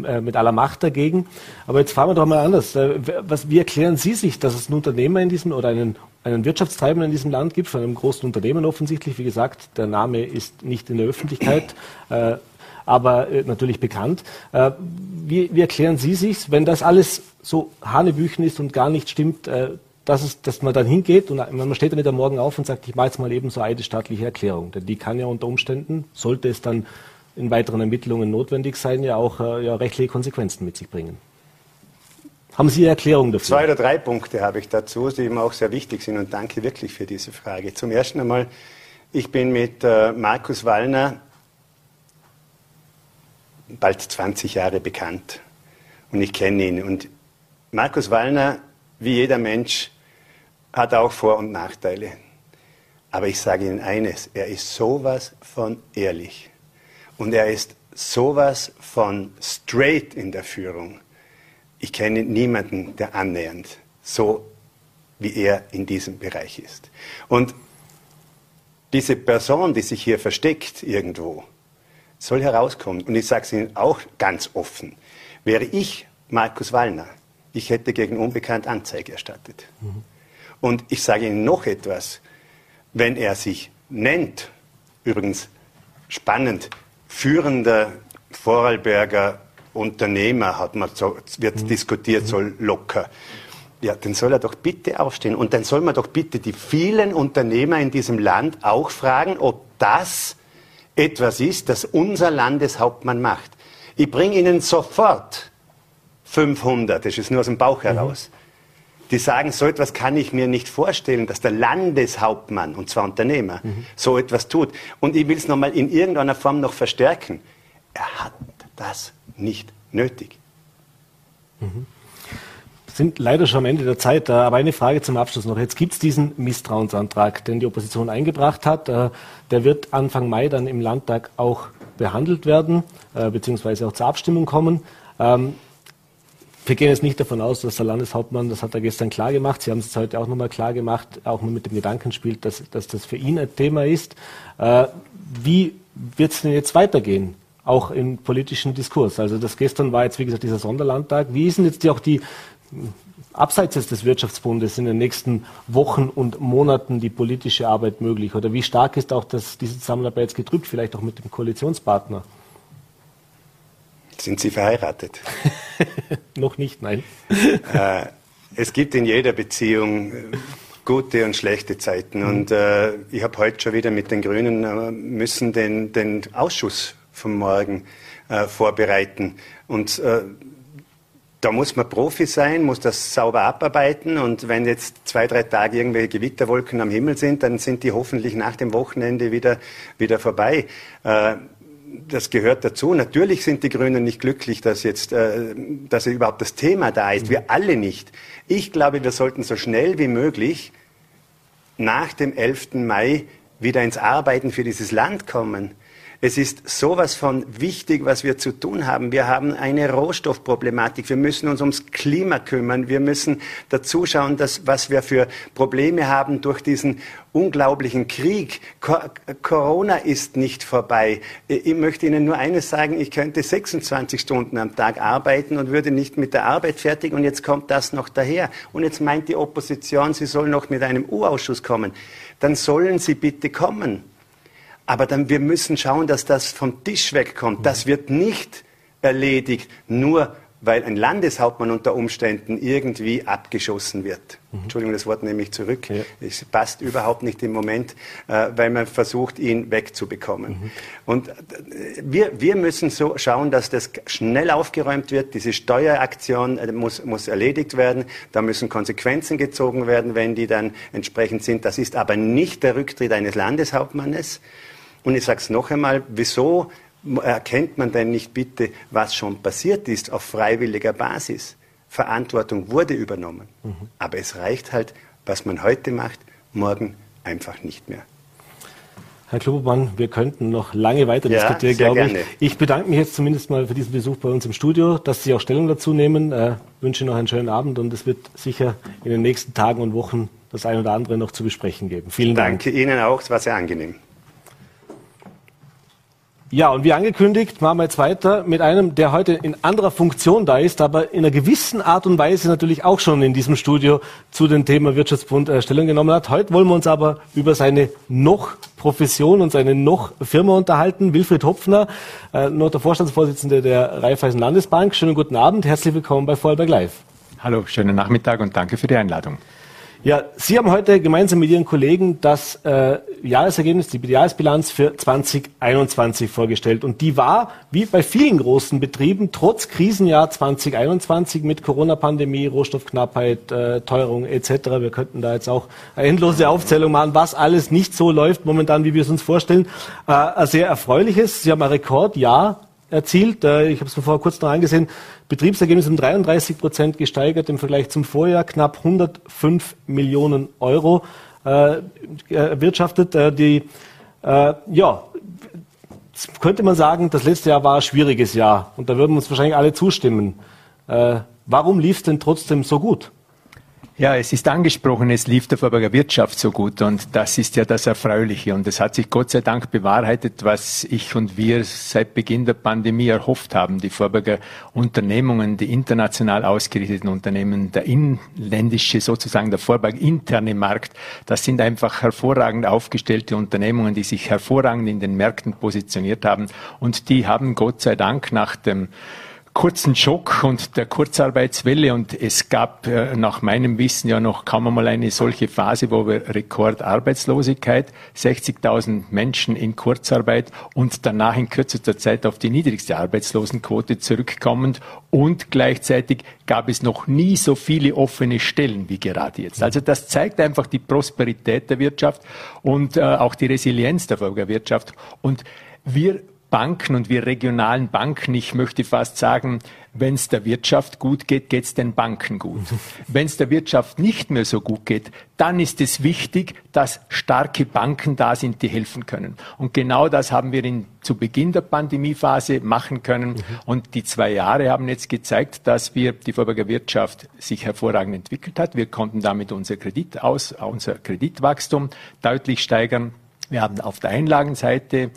Speaker 2: äh, mit aller Macht dagegen. Aber jetzt fragen wir doch mal anders. Was, wie erklären Sie sich, dass es einen Unternehmer in diesem oder einen, einen Wirtschaftstreibenden in diesem Land gibt, von einem großen Unternehmen offensichtlich? Wie gesagt, der Name ist nicht in der Öffentlichkeit. Äh, aber äh, natürlich bekannt. Äh, wie, wie, erklären Sie sich, wenn das alles so Hanebüchen ist und gar nicht stimmt, äh, dass, es, dass man dann hingeht und man steht dann am Morgen auf und sagt, ich mache jetzt mal eben so eine staatliche Erklärung. Denn die kann ja unter Umständen, sollte es dann in weiteren Ermittlungen notwendig sein, ja auch äh, ja, rechtliche Konsequenzen mit sich bringen. Haben Sie eine Erklärung dafür?
Speaker 3: Zwei oder drei Punkte habe ich dazu, die ihm auch sehr wichtig sind und danke wirklich für diese Frage. Zum ersten einmal, ich bin mit äh, Markus Wallner bald 20 Jahre bekannt und ich kenne ihn. Und Markus Wallner, wie jeder Mensch, hat auch Vor- und Nachteile. Aber ich sage Ihnen eines, er ist sowas von ehrlich. Und er ist sowas von straight in der Führung. Ich kenne niemanden, der annähernd so wie er in diesem Bereich ist. Und diese Person, die sich hier versteckt irgendwo, soll herauskommen. Und ich sage es Ihnen auch ganz offen. Wäre ich Markus Wallner, ich hätte gegen Unbekannt Anzeige erstattet. Mhm. Und ich sage Ihnen noch etwas. Wenn er sich nennt, übrigens spannend, führender Vorarlberger Unternehmer, hat man so, wird mhm. diskutiert, so locker. Ja, dann soll er doch bitte aufstehen. Und dann soll man doch bitte die vielen Unternehmer in diesem Land auch fragen, ob das etwas ist, das unser Landeshauptmann macht. Ich bringe Ihnen sofort 500, das ist nur aus dem Bauch mhm. heraus, mhm. die sagen, so etwas kann ich mir nicht vorstellen, dass der Landeshauptmann, und zwar Unternehmer, mhm. so etwas tut. Und ich will es nochmal in irgendeiner Form noch verstärken. Er hat das nicht nötig.
Speaker 2: Mhm sind leider schon am Ende der Zeit. Aber eine Frage zum Abschluss noch. Jetzt gibt es diesen Misstrauensantrag, den die Opposition eingebracht hat. Äh, der wird Anfang Mai dann im Landtag auch behandelt werden, äh, beziehungsweise auch zur Abstimmung kommen. Ähm, wir gehen jetzt nicht davon aus, dass der Landeshauptmann, das hat er gestern klar gemacht, Sie haben es heute auch nochmal klar gemacht, auch mit dem Gedanken spielt, dass, dass das für ihn ein Thema ist. Äh, wie wird es denn jetzt weitergehen? Auch im politischen Diskurs. Also das gestern war jetzt, wie gesagt, dieser Sonderlandtag. Wie ist denn jetzt die, auch die, abseits des Wirtschaftsbundes in den nächsten Wochen und Monaten die politische Arbeit möglich? Oder wie stark ist auch das, diese Zusammenarbeit jetzt gedrückt, vielleicht auch mit dem Koalitionspartner?
Speaker 3: Sind Sie verheiratet?
Speaker 2: Noch nicht, nein.
Speaker 3: Äh, es gibt in jeder Beziehung äh, gute und schlechte Zeiten. Und äh, ich habe heute schon wieder mit den Grünen äh, müssen den, den Ausschuss von morgen äh, vorbereiten. Und äh, da muss man Profi sein, muss das sauber abarbeiten und wenn jetzt zwei, drei Tage irgendwelche Gewitterwolken am Himmel sind, dann sind die hoffentlich nach dem Wochenende wieder, wieder vorbei. Äh, das gehört dazu. Natürlich sind die Grünen nicht glücklich, dass jetzt, äh, dass überhaupt das Thema da ist. Wir alle nicht. Ich glaube, wir sollten so schnell wie möglich nach dem 11. Mai wieder ins Arbeiten für dieses Land kommen. Es ist sowas von wichtig, was wir zu tun haben. Wir haben eine Rohstoffproblematik. Wir müssen uns ums Klima kümmern. Wir müssen dazu schauen, dass, was wir für Probleme haben durch diesen unglaublichen Krieg. Corona ist nicht vorbei. Ich möchte Ihnen nur eines sagen, ich könnte 26 Stunden am Tag arbeiten und würde nicht mit der Arbeit fertig und jetzt kommt das noch daher. Und jetzt meint die Opposition, sie soll noch mit einem U-Ausschuss kommen. Dann sollen sie bitte kommen. Aber dann, wir müssen schauen, dass das vom Tisch wegkommt. Das wird nicht erledigt, nur weil ein Landeshauptmann unter Umständen irgendwie abgeschossen wird. Mhm. Entschuldigung, das Wort nehme ich zurück. Ja. Es passt überhaupt nicht im Moment, äh, weil man versucht, ihn wegzubekommen. Mhm. Und äh, wir, wir müssen so schauen, dass das schnell aufgeräumt wird. Diese Steueraktion äh, muss, muss erledigt werden. Da müssen Konsequenzen gezogen werden, wenn die dann entsprechend sind. Das ist aber nicht der Rücktritt eines Landeshauptmannes. Und ich sage es noch einmal, wieso erkennt man denn nicht bitte, was schon passiert ist auf freiwilliger Basis? Verantwortung wurde übernommen. Mhm. Aber es reicht halt, was man heute macht, morgen einfach nicht mehr.
Speaker 2: Herr Klobermann, wir könnten noch lange weiter ja, diskutieren, glaube ich. Gerne. Ich bedanke mich jetzt zumindest mal für diesen Besuch bei uns im Studio, dass Sie auch Stellung dazu nehmen. Äh, wünsche noch einen schönen Abend und es wird sicher in den nächsten Tagen und Wochen das ein oder andere noch zu besprechen geben. Vielen
Speaker 3: Dank. Danke Ihnen auch, es war sehr angenehm.
Speaker 2: Ja, und wie angekündigt, machen wir jetzt weiter mit einem, der heute in anderer Funktion da ist, aber in einer gewissen Art und Weise natürlich auch schon in diesem Studio zu dem Thema Wirtschaftsbund äh, Stellung genommen hat. Heute wollen wir uns aber über seine noch Profession und seine noch Firma unterhalten. Wilfried Hopfner, äh, noch der Vorstandsvorsitzende der Raiffeisen Landesbank. Schönen guten Abend, herzlich willkommen bei Vorarlberg Live.
Speaker 4: Hallo, schönen Nachmittag und danke für die Einladung.
Speaker 2: Ja, Sie haben heute gemeinsam mit Ihren Kollegen das äh, Jahresergebnis, die Jahresbilanz für 2021 vorgestellt. Und die war, wie bei vielen großen Betrieben, trotz Krisenjahr 2021 mit Corona-Pandemie, Rohstoffknappheit, äh, Teuerung etc. Wir könnten da jetzt auch eine endlose Aufzählung machen, was alles nicht so läuft momentan, wie wir es uns vorstellen. Äh, ein sehr erfreuliches. Sie haben ein Rekordjahr erzielt. Äh, ich habe es vorher kurz noch angesehen. Betriebsergebnis um 33 Prozent gesteigert im Vergleich zum Vorjahr, knapp 105 Millionen Euro äh, erwirtschaftet. Äh, die, ja, könnte man sagen, das letzte Jahr war ein schwieriges Jahr und da würden uns wahrscheinlich alle zustimmen. Warum lief es denn trotzdem so gut?
Speaker 4: Ja, es ist angesprochen, es lief der Vorberger Wirtschaft so gut und das ist ja das Erfreuliche und es hat sich Gott sei Dank bewahrheitet, was ich und wir seit Beginn der Pandemie erhofft haben. Die Vorberger Unternehmungen, die international ausgerichteten Unternehmen, der inländische, sozusagen der Vorberg interne Markt, das sind einfach hervorragend aufgestellte Unternehmungen, die sich hervorragend in den Märkten positioniert haben und die haben Gott sei Dank nach dem kurzen Schock und der Kurzarbeitswelle. Und es gab äh, nach meinem Wissen ja noch kaum einmal eine solche Phase, wo wir Rekordarbeitslosigkeit, 60.000 Menschen in Kurzarbeit und danach in kürzester Zeit auf die niedrigste Arbeitslosenquote zurückkommend. Und gleichzeitig gab es noch nie so viele offene Stellen wie gerade jetzt. Also das zeigt einfach die Prosperität der Wirtschaft und äh, auch die Resilienz der Wirtschaft und wir Banken und wir regionalen Banken, ich möchte fast sagen, wenn es der Wirtschaft gut geht, geht es den Banken gut. Wenn es der Wirtschaft nicht mehr so gut geht, dann ist es wichtig, dass starke Banken da sind, die helfen können. Und genau das haben wir in, zu Beginn der Pandemiephase machen können. Mhm. Und die zwei Jahre haben jetzt gezeigt, dass wir die Vorberger Wirtschaft sich hervorragend entwickelt hat. Wir konnten damit unser Kredit aus, unser Kreditwachstum deutlich steigern. Wir haben auf der Einlagenseite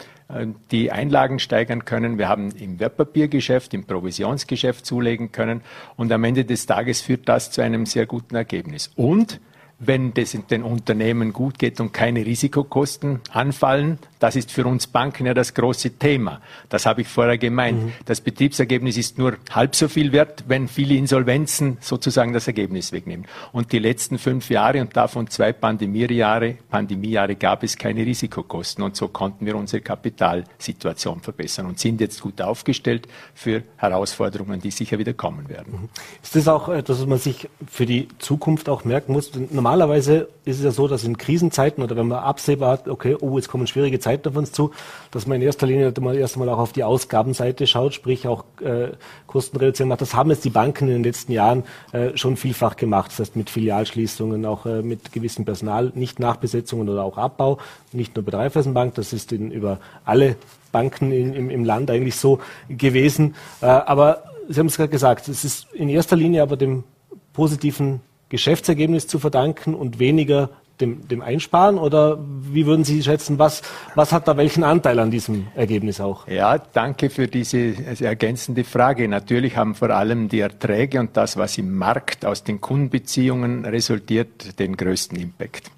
Speaker 4: die Einlagen steigern können. Wir haben im Wertpapiergeschäft, im Provisionsgeschäft zulegen können. Und am Ende des Tages führt das zu einem sehr guten Ergebnis. Und wenn es den Unternehmen gut geht und keine Risikokosten anfallen. Das ist für uns Banken ja das große Thema. Das habe ich vorher gemeint. Mhm. Das Betriebsergebnis ist nur halb so viel wert, wenn viele Insolvenzen sozusagen das Ergebnis wegnehmen. Und die letzten fünf Jahre und davon zwei Pandemiejahre, Pandemiejahre gab es keine Risikokosten. Und so konnten wir unsere Kapitalsituation verbessern und sind jetzt gut aufgestellt für Herausforderungen, die sicher wieder kommen werden. Mhm.
Speaker 2: Ist das auch etwas, was man sich für die Zukunft auch merken muss? Normalerweise ist es ja so, dass in Krisenzeiten oder wenn man absehbar hat, okay, oh, jetzt kommen schwierige Zeiten auf uns zu, dass man in erster Linie mal erst einmal auch auf die Ausgabenseite schaut, sprich auch äh, Kostenreduzierung macht. Das haben jetzt die Banken in den letzten Jahren äh, schon vielfach gemacht. Das heißt mit Filialschließungen, auch äh, mit gewissen Personal, nicht Nachbesetzungen oder auch Abbau, nicht nur bei der Raiffeisenbank, das ist in, über alle Banken in, im, im Land eigentlich so gewesen. Äh, aber Sie haben es gerade gesagt, es ist in erster Linie aber dem positiven Geschäftsergebnis zu verdanken und weniger dem, dem Einsparen? Oder wie würden Sie schätzen, was, was hat da welchen Anteil an diesem Ergebnis auch?
Speaker 4: Ja, danke für diese ergänzende Frage. Natürlich haben vor allem die Erträge und das, was im Markt aus den Kundenbeziehungen resultiert, den größten Impact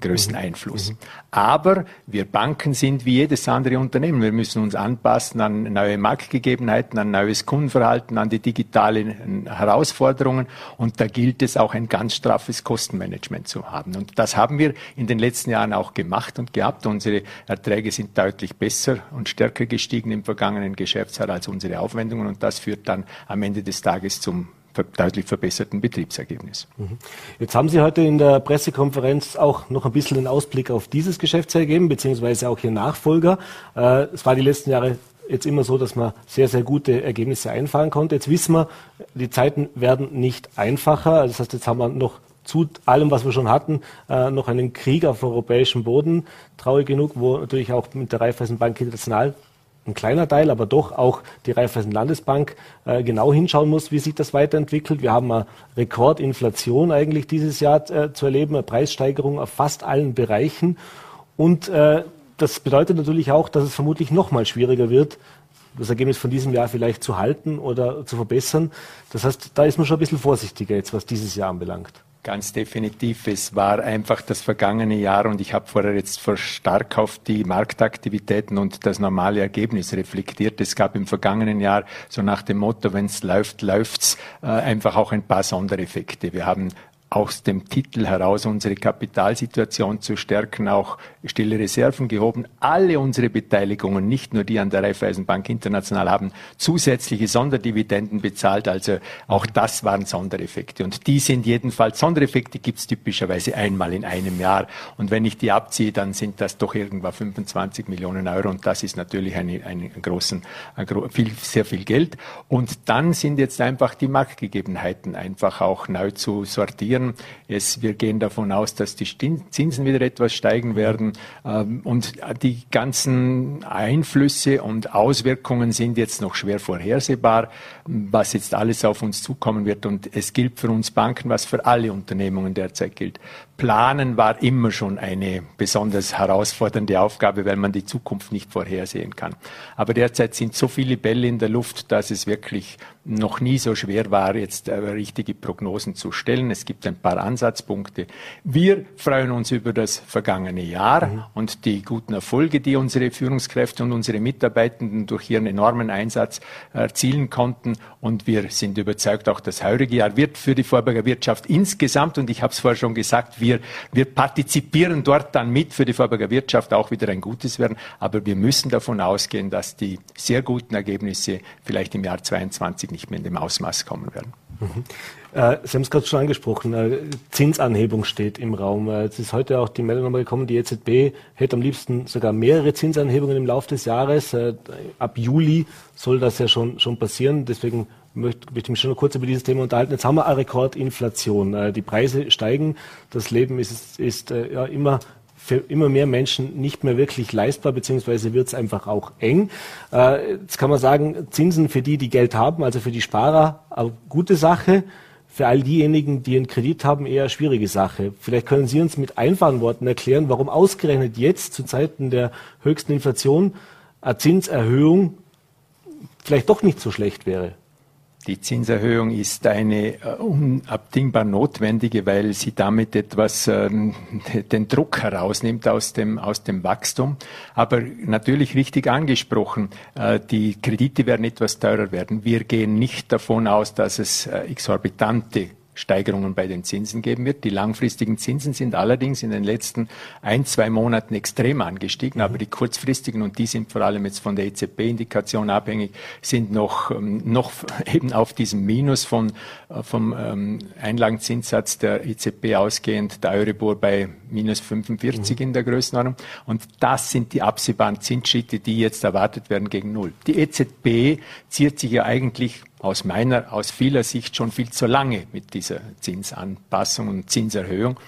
Speaker 4: größten mhm. Einfluss. Mhm. Aber wir Banken sind wie jedes andere Unternehmen. Wir müssen uns anpassen an neue Marktgegebenheiten, an neues Kundenverhalten, an die digitalen Herausforderungen. Und da gilt es auch ein ganz straffes Kostenmanagement zu haben. Und das haben wir in den letzten Jahren auch gemacht und gehabt. Unsere Erträge sind deutlich besser und stärker gestiegen im vergangenen Geschäftsjahr als unsere Aufwendungen. Und das führt dann am Ende des Tages zum deutlich verbesserten Betriebsergebnis.
Speaker 2: Mhm. Jetzt haben Sie heute in der Pressekonferenz auch noch ein bisschen den Ausblick auf dieses Geschäftsjahr gegeben, beziehungsweise auch Ihr Nachfolger. Äh, es war die letzten Jahre jetzt immer so, dass man sehr, sehr gute Ergebnisse einfahren konnte. Jetzt wissen wir, die Zeiten werden nicht einfacher. Das heißt, jetzt haben wir noch zu allem, was wir schon hatten, äh, noch einen Krieg auf europäischem Boden, traurig genug, wo natürlich auch mit der Raiffeisenbank International ein kleiner Teil, aber doch auch die Raiffeisen Landesbank äh, genau hinschauen muss, wie sich das weiterentwickelt. Wir haben eine Rekordinflation eigentlich dieses Jahr äh, zu erleben, eine Preissteigerung auf fast allen Bereichen. Und äh, das bedeutet natürlich auch, dass es vermutlich noch mal schwieriger wird, das Ergebnis von diesem Jahr vielleicht zu halten oder zu verbessern. Das heißt, da ist man schon ein bisschen vorsichtiger jetzt, was dieses Jahr anbelangt.
Speaker 4: Ganz definitiv. Es war einfach das vergangene Jahr und ich habe vorher jetzt stark auf die Marktaktivitäten und das normale Ergebnis reflektiert. Es gab im vergangenen Jahr so nach dem Motto, wenn es läuft, läuft's, äh, einfach auch ein paar Sondereffekte. Wir haben aus dem Titel heraus unsere Kapitalsituation zu stärken, auch stille Reserven gehoben. Alle unsere Beteiligungen, nicht nur die an der Raiffeisenbank International, haben zusätzliche Sonderdividenden bezahlt. Also auch das waren Sondereffekte. Und die sind jedenfalls, Sondereffekte gibt es typischerweise einmal in einem Jahr. Und wenn ich die abziehe, dann sind das doch irgendwann 25 Millionen Euro. Und das ist natürlich eine, eine großen, ein, viel, sehr viel Geld. Und dann sind jetzt einfach die Marktgegebenheiten einfach auch neu zu sortieren werden. Es, wir gehen davon aus, dass die Zinsen wieder etwas steigen werden. Ähm, und die ganzen Einflüsse und Auswirkungen sind jetzt noch schwer vorhersehbar, was jetzt alles auf uns zukommen wird. Und es gilt für uns Banken, was für alle Unternehmungen derzeit gilt. Planen war immer schon eine besonders herausfordernde Aufgabe, weil man die Zukunft nicht vorhersehen kann. Aber derzeit sind so viele Bälle in der Luft, dass es wirklich noch nie so schwer war, jetzt äh, richtige Prognosen zu stellen. Es gibt gibt ein paar Ansatzpunkte. Wir freuen uns über das vergangene Jahr mhm. und die guten Erfolge, die unsere Führungskräfte und unsere Mitarbeitenden durch ihren enormen Einsatz erzielen konnten. Und wir sind überzeugt, auch das heurige Jahr wird für die Vorberger Wirtschaft insgesamt, und ich habe es vorher schon gesagt, wir, wir partizipieren dort dann mit für die Vorberger Wirtschaft auch wieder ein gutes werden. Aber wir müssen davon ausgehen, dass die sehr guten Ergebnisse vielleicht im Jahr 22 nicht mehr in dem Ausmaß kommen werden.
Speaker 2: Mhm. Äh, Sie haben es gerade schon angesprochen, äh, Zinsanhebung steht im Raum. Äh, es ist heute auch die Meldung nochmal gekommen, die EZB hätte am liebsten sogar mehrere Zinsanhebungen im Laufe des Jahres. Äh, ab Juli soll das ja schon, schon passieren. Deswegen möchte, möchte ich mich schon noch kurz über dieses Thema unterhalten. Jetzt haben wir eine Rekordinflation. Äh, die Preise steigen, das Leben ist, ist äh, ja immer für immer mehr Menschen nicht mehr wirklich leistbar, beziehungsweise wird es einfach auch eng. Äh, jetzt kann man sagen, Zinsen für die, die Geld haben, also für die Sparer, eine gute Sache. Für all diejenigen, die einen Kredit haben, eher eine schwierige Sache. Vielleicht können Sie uns mit einfachen Worten erklären, warum ausgerechnet jetzt zu Zeiten der höchsten Inflation eine Zinserhöhung vielleicht doch nicht so schlecht wäre.
Speaker 4: Die Zinserhöhung ist eine äh, unabdingbar notwendige, weil sie damit etwas ähm, den Druck herausnimmt aus dem, aus dem Wachstum. Aber natürlich richtig angesprochen, äh, die Kredite werden etwas teurer werden. Wir gehen nicht davon aus, dass es äh, exorbitante Steigerungen bei den Zinsen geben wird. Die langfristigen Zinsen sind allerdings in den letzten ein, zwei Monaten extrem angestiegen, aber die kurzfristigen, und die sind vor allem jetzt von der EZB-Indikation abhängig, sind noch, ähm, noch eben auf diesem Minus von, äh, vom ähm, Einlagenzinssatz der EZB ausgehend, der Euribor bei minus 45 mhm. in der Größenordnung. Und das sind die absehbaren Zinsschritte, die jetzt erwartet werden gegen Null. Die EZB ziert sich ja eigentlich aus meiner, aus vieler Sicht schon viel zu lange mit dieser Zinsanpassung und Zinserhöhung.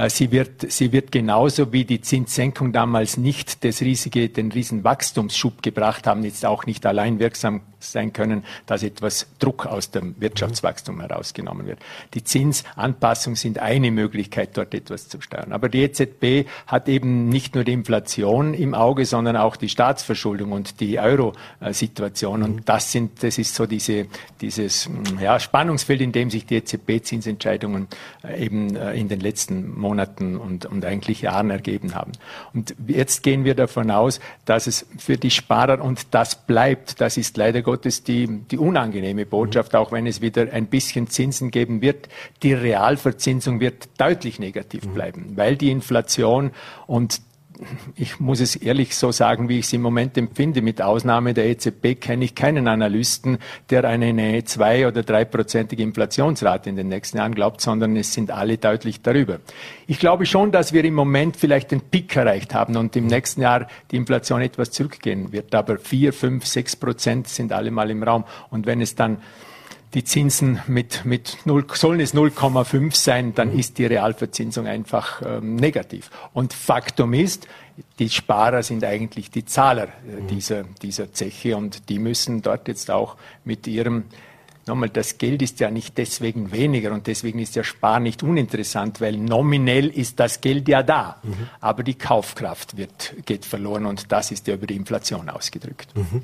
Speaker 4: Äh, sie wird, sie wird genauso wie die Zinssenkung damals nicht das riesige, den riesen Wachstumsschub gebracht haben, jetzt auch nicht allein wirksam sein können, dass etwas Druck aus dem Wirtschaftswachstum herausgenommen wird. Die Zinsanpassungen sind eine Möglichkeit, dort etwas zu steuern. Aber die EZB hat eben nicht nur die Inflation im Auge, sondern auch die Staatsverschuldung und die Euro-Situation. Und das sind, das ist so diese, dieses ja, Spannungsfeld, in dem sich die EZB-Zinsentscheidungen äh, eben äh, in den letzten Monaten und, und eigentlich Jahren ergeben haben. Und jetzt gehen wir davon aus, dass es für die Sparer, und das bleibt, das ist leider Gottes die, die unangenehme Botschaft, auch wenn es wieder ein bisschen Zinsen geben wird. Die Realverzinsung wird deutlich negativ mhm. bleiben, weil die Inflation und ich muss es ehrlich so sagen, wie ich es im Moment empfinde. Mit Ausnahme der EZB kenne ich keinen Analysten, der eine zwei- oder dreiprozentige Inflationsrate in den nächsten Jahren glaubt, sondern es sind alle deutlich darüber. Ich glaube schon, dass wir im Moment vielleicht den Pick erreicht haben und im nächsten Jahr die Inflation etwas zurückgehen wird. Aber vier, fünf, sechs Prozent sind alle mal im Raum. Und wenn es dann die Zinsen mit, mit 0, sollen es 0,5 sein, dann ist die Realverzinsung einfach ähm, negativ. Und Faktum ist, die Sparer sind eigentlich die Zahler äh, dieser, dieser Zeche und die müssen dort jetzt auch mit ihrem nochmal, das Geld ist ja nicht deswegen weniger und deswegen ist der Spar nicht uninteressant, weil nominell ist das Geld ja da, mhm. aber die Kaufkraft wird, geht verloren und das ist ja über die Inflation ausgedrückt. Mhm.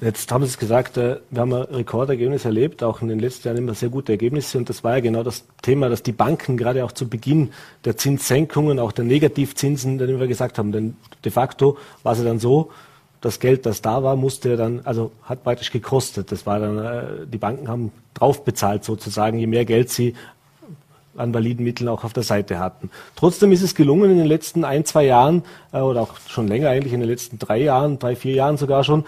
Speaker 2: Jetzt haben Sie es gesagt, äh, wir haben ein Rekordergebnis erlebt, auch in den letzten Jahren immer sehr gute Ergebnisse und das war ja genau das Thema, dass die Banken gerade auch zu Beginn der Zinssenkungen, auch der Negativzinsen, den wir gesagt haben, denn de facto war es ja dann so, das Geld, das da war, musste dann, also hat praktisch gekostet. Das war dann, äh, die Banken haben draufbezahlt sozusagen, je mehr Geld sie an validen Mitteln auch auf der Seite hatten. Trotzdem ist es gelungen, in den letzten ein, zwei Jahren, äh, oder auch schon länger eigentlich, in den letzten drei Jahren, drei, vier Jahren sogar schon,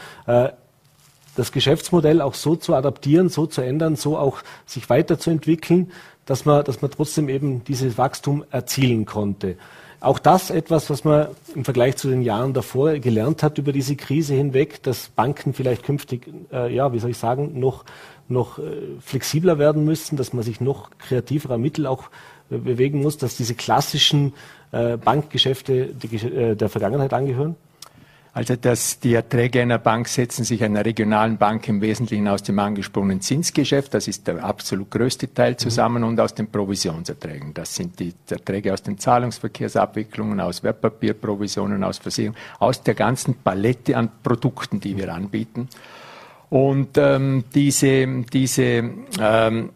Speaker 2: das Geschäftsmodell auch so zu adaptieren, so zu ändern, so auch sich weiterzuentwickeln, dass man, dass man trotzdem eben dieses Wachstum erzielen konnte. Auch das etwas, was man im Vergleich zu den Jahren davor gelernt hat über diese Krise hinweg, dass Banken vielleicht künftig, äh, ja, wie soll ich sagen, noch, noch äh, flexibler werden müssen, dass man sich noch kreativerer Mittel auch bewegen muss, dass diese klassischen äh, Bankgeschäfte die, äh, der Vergangenheit angehören?
Speaker 4: Also dass die Erträge einer Bank setzen sich einer regionalen Bank im Wesentlichen aus dem angesprochenen Zinsgeschäft, das ist der absolut größte Teil zusammen, mhm. und aus den Provisionserträgen. Das sind die Erträge aus den Zahlungsverkehrsabwicklungen, aus Wertpapierprovisionen, aus Versicherungen, aus der ganzen Palette an Produkten, die wir anbieten. Und ähm, diese, diese ähm,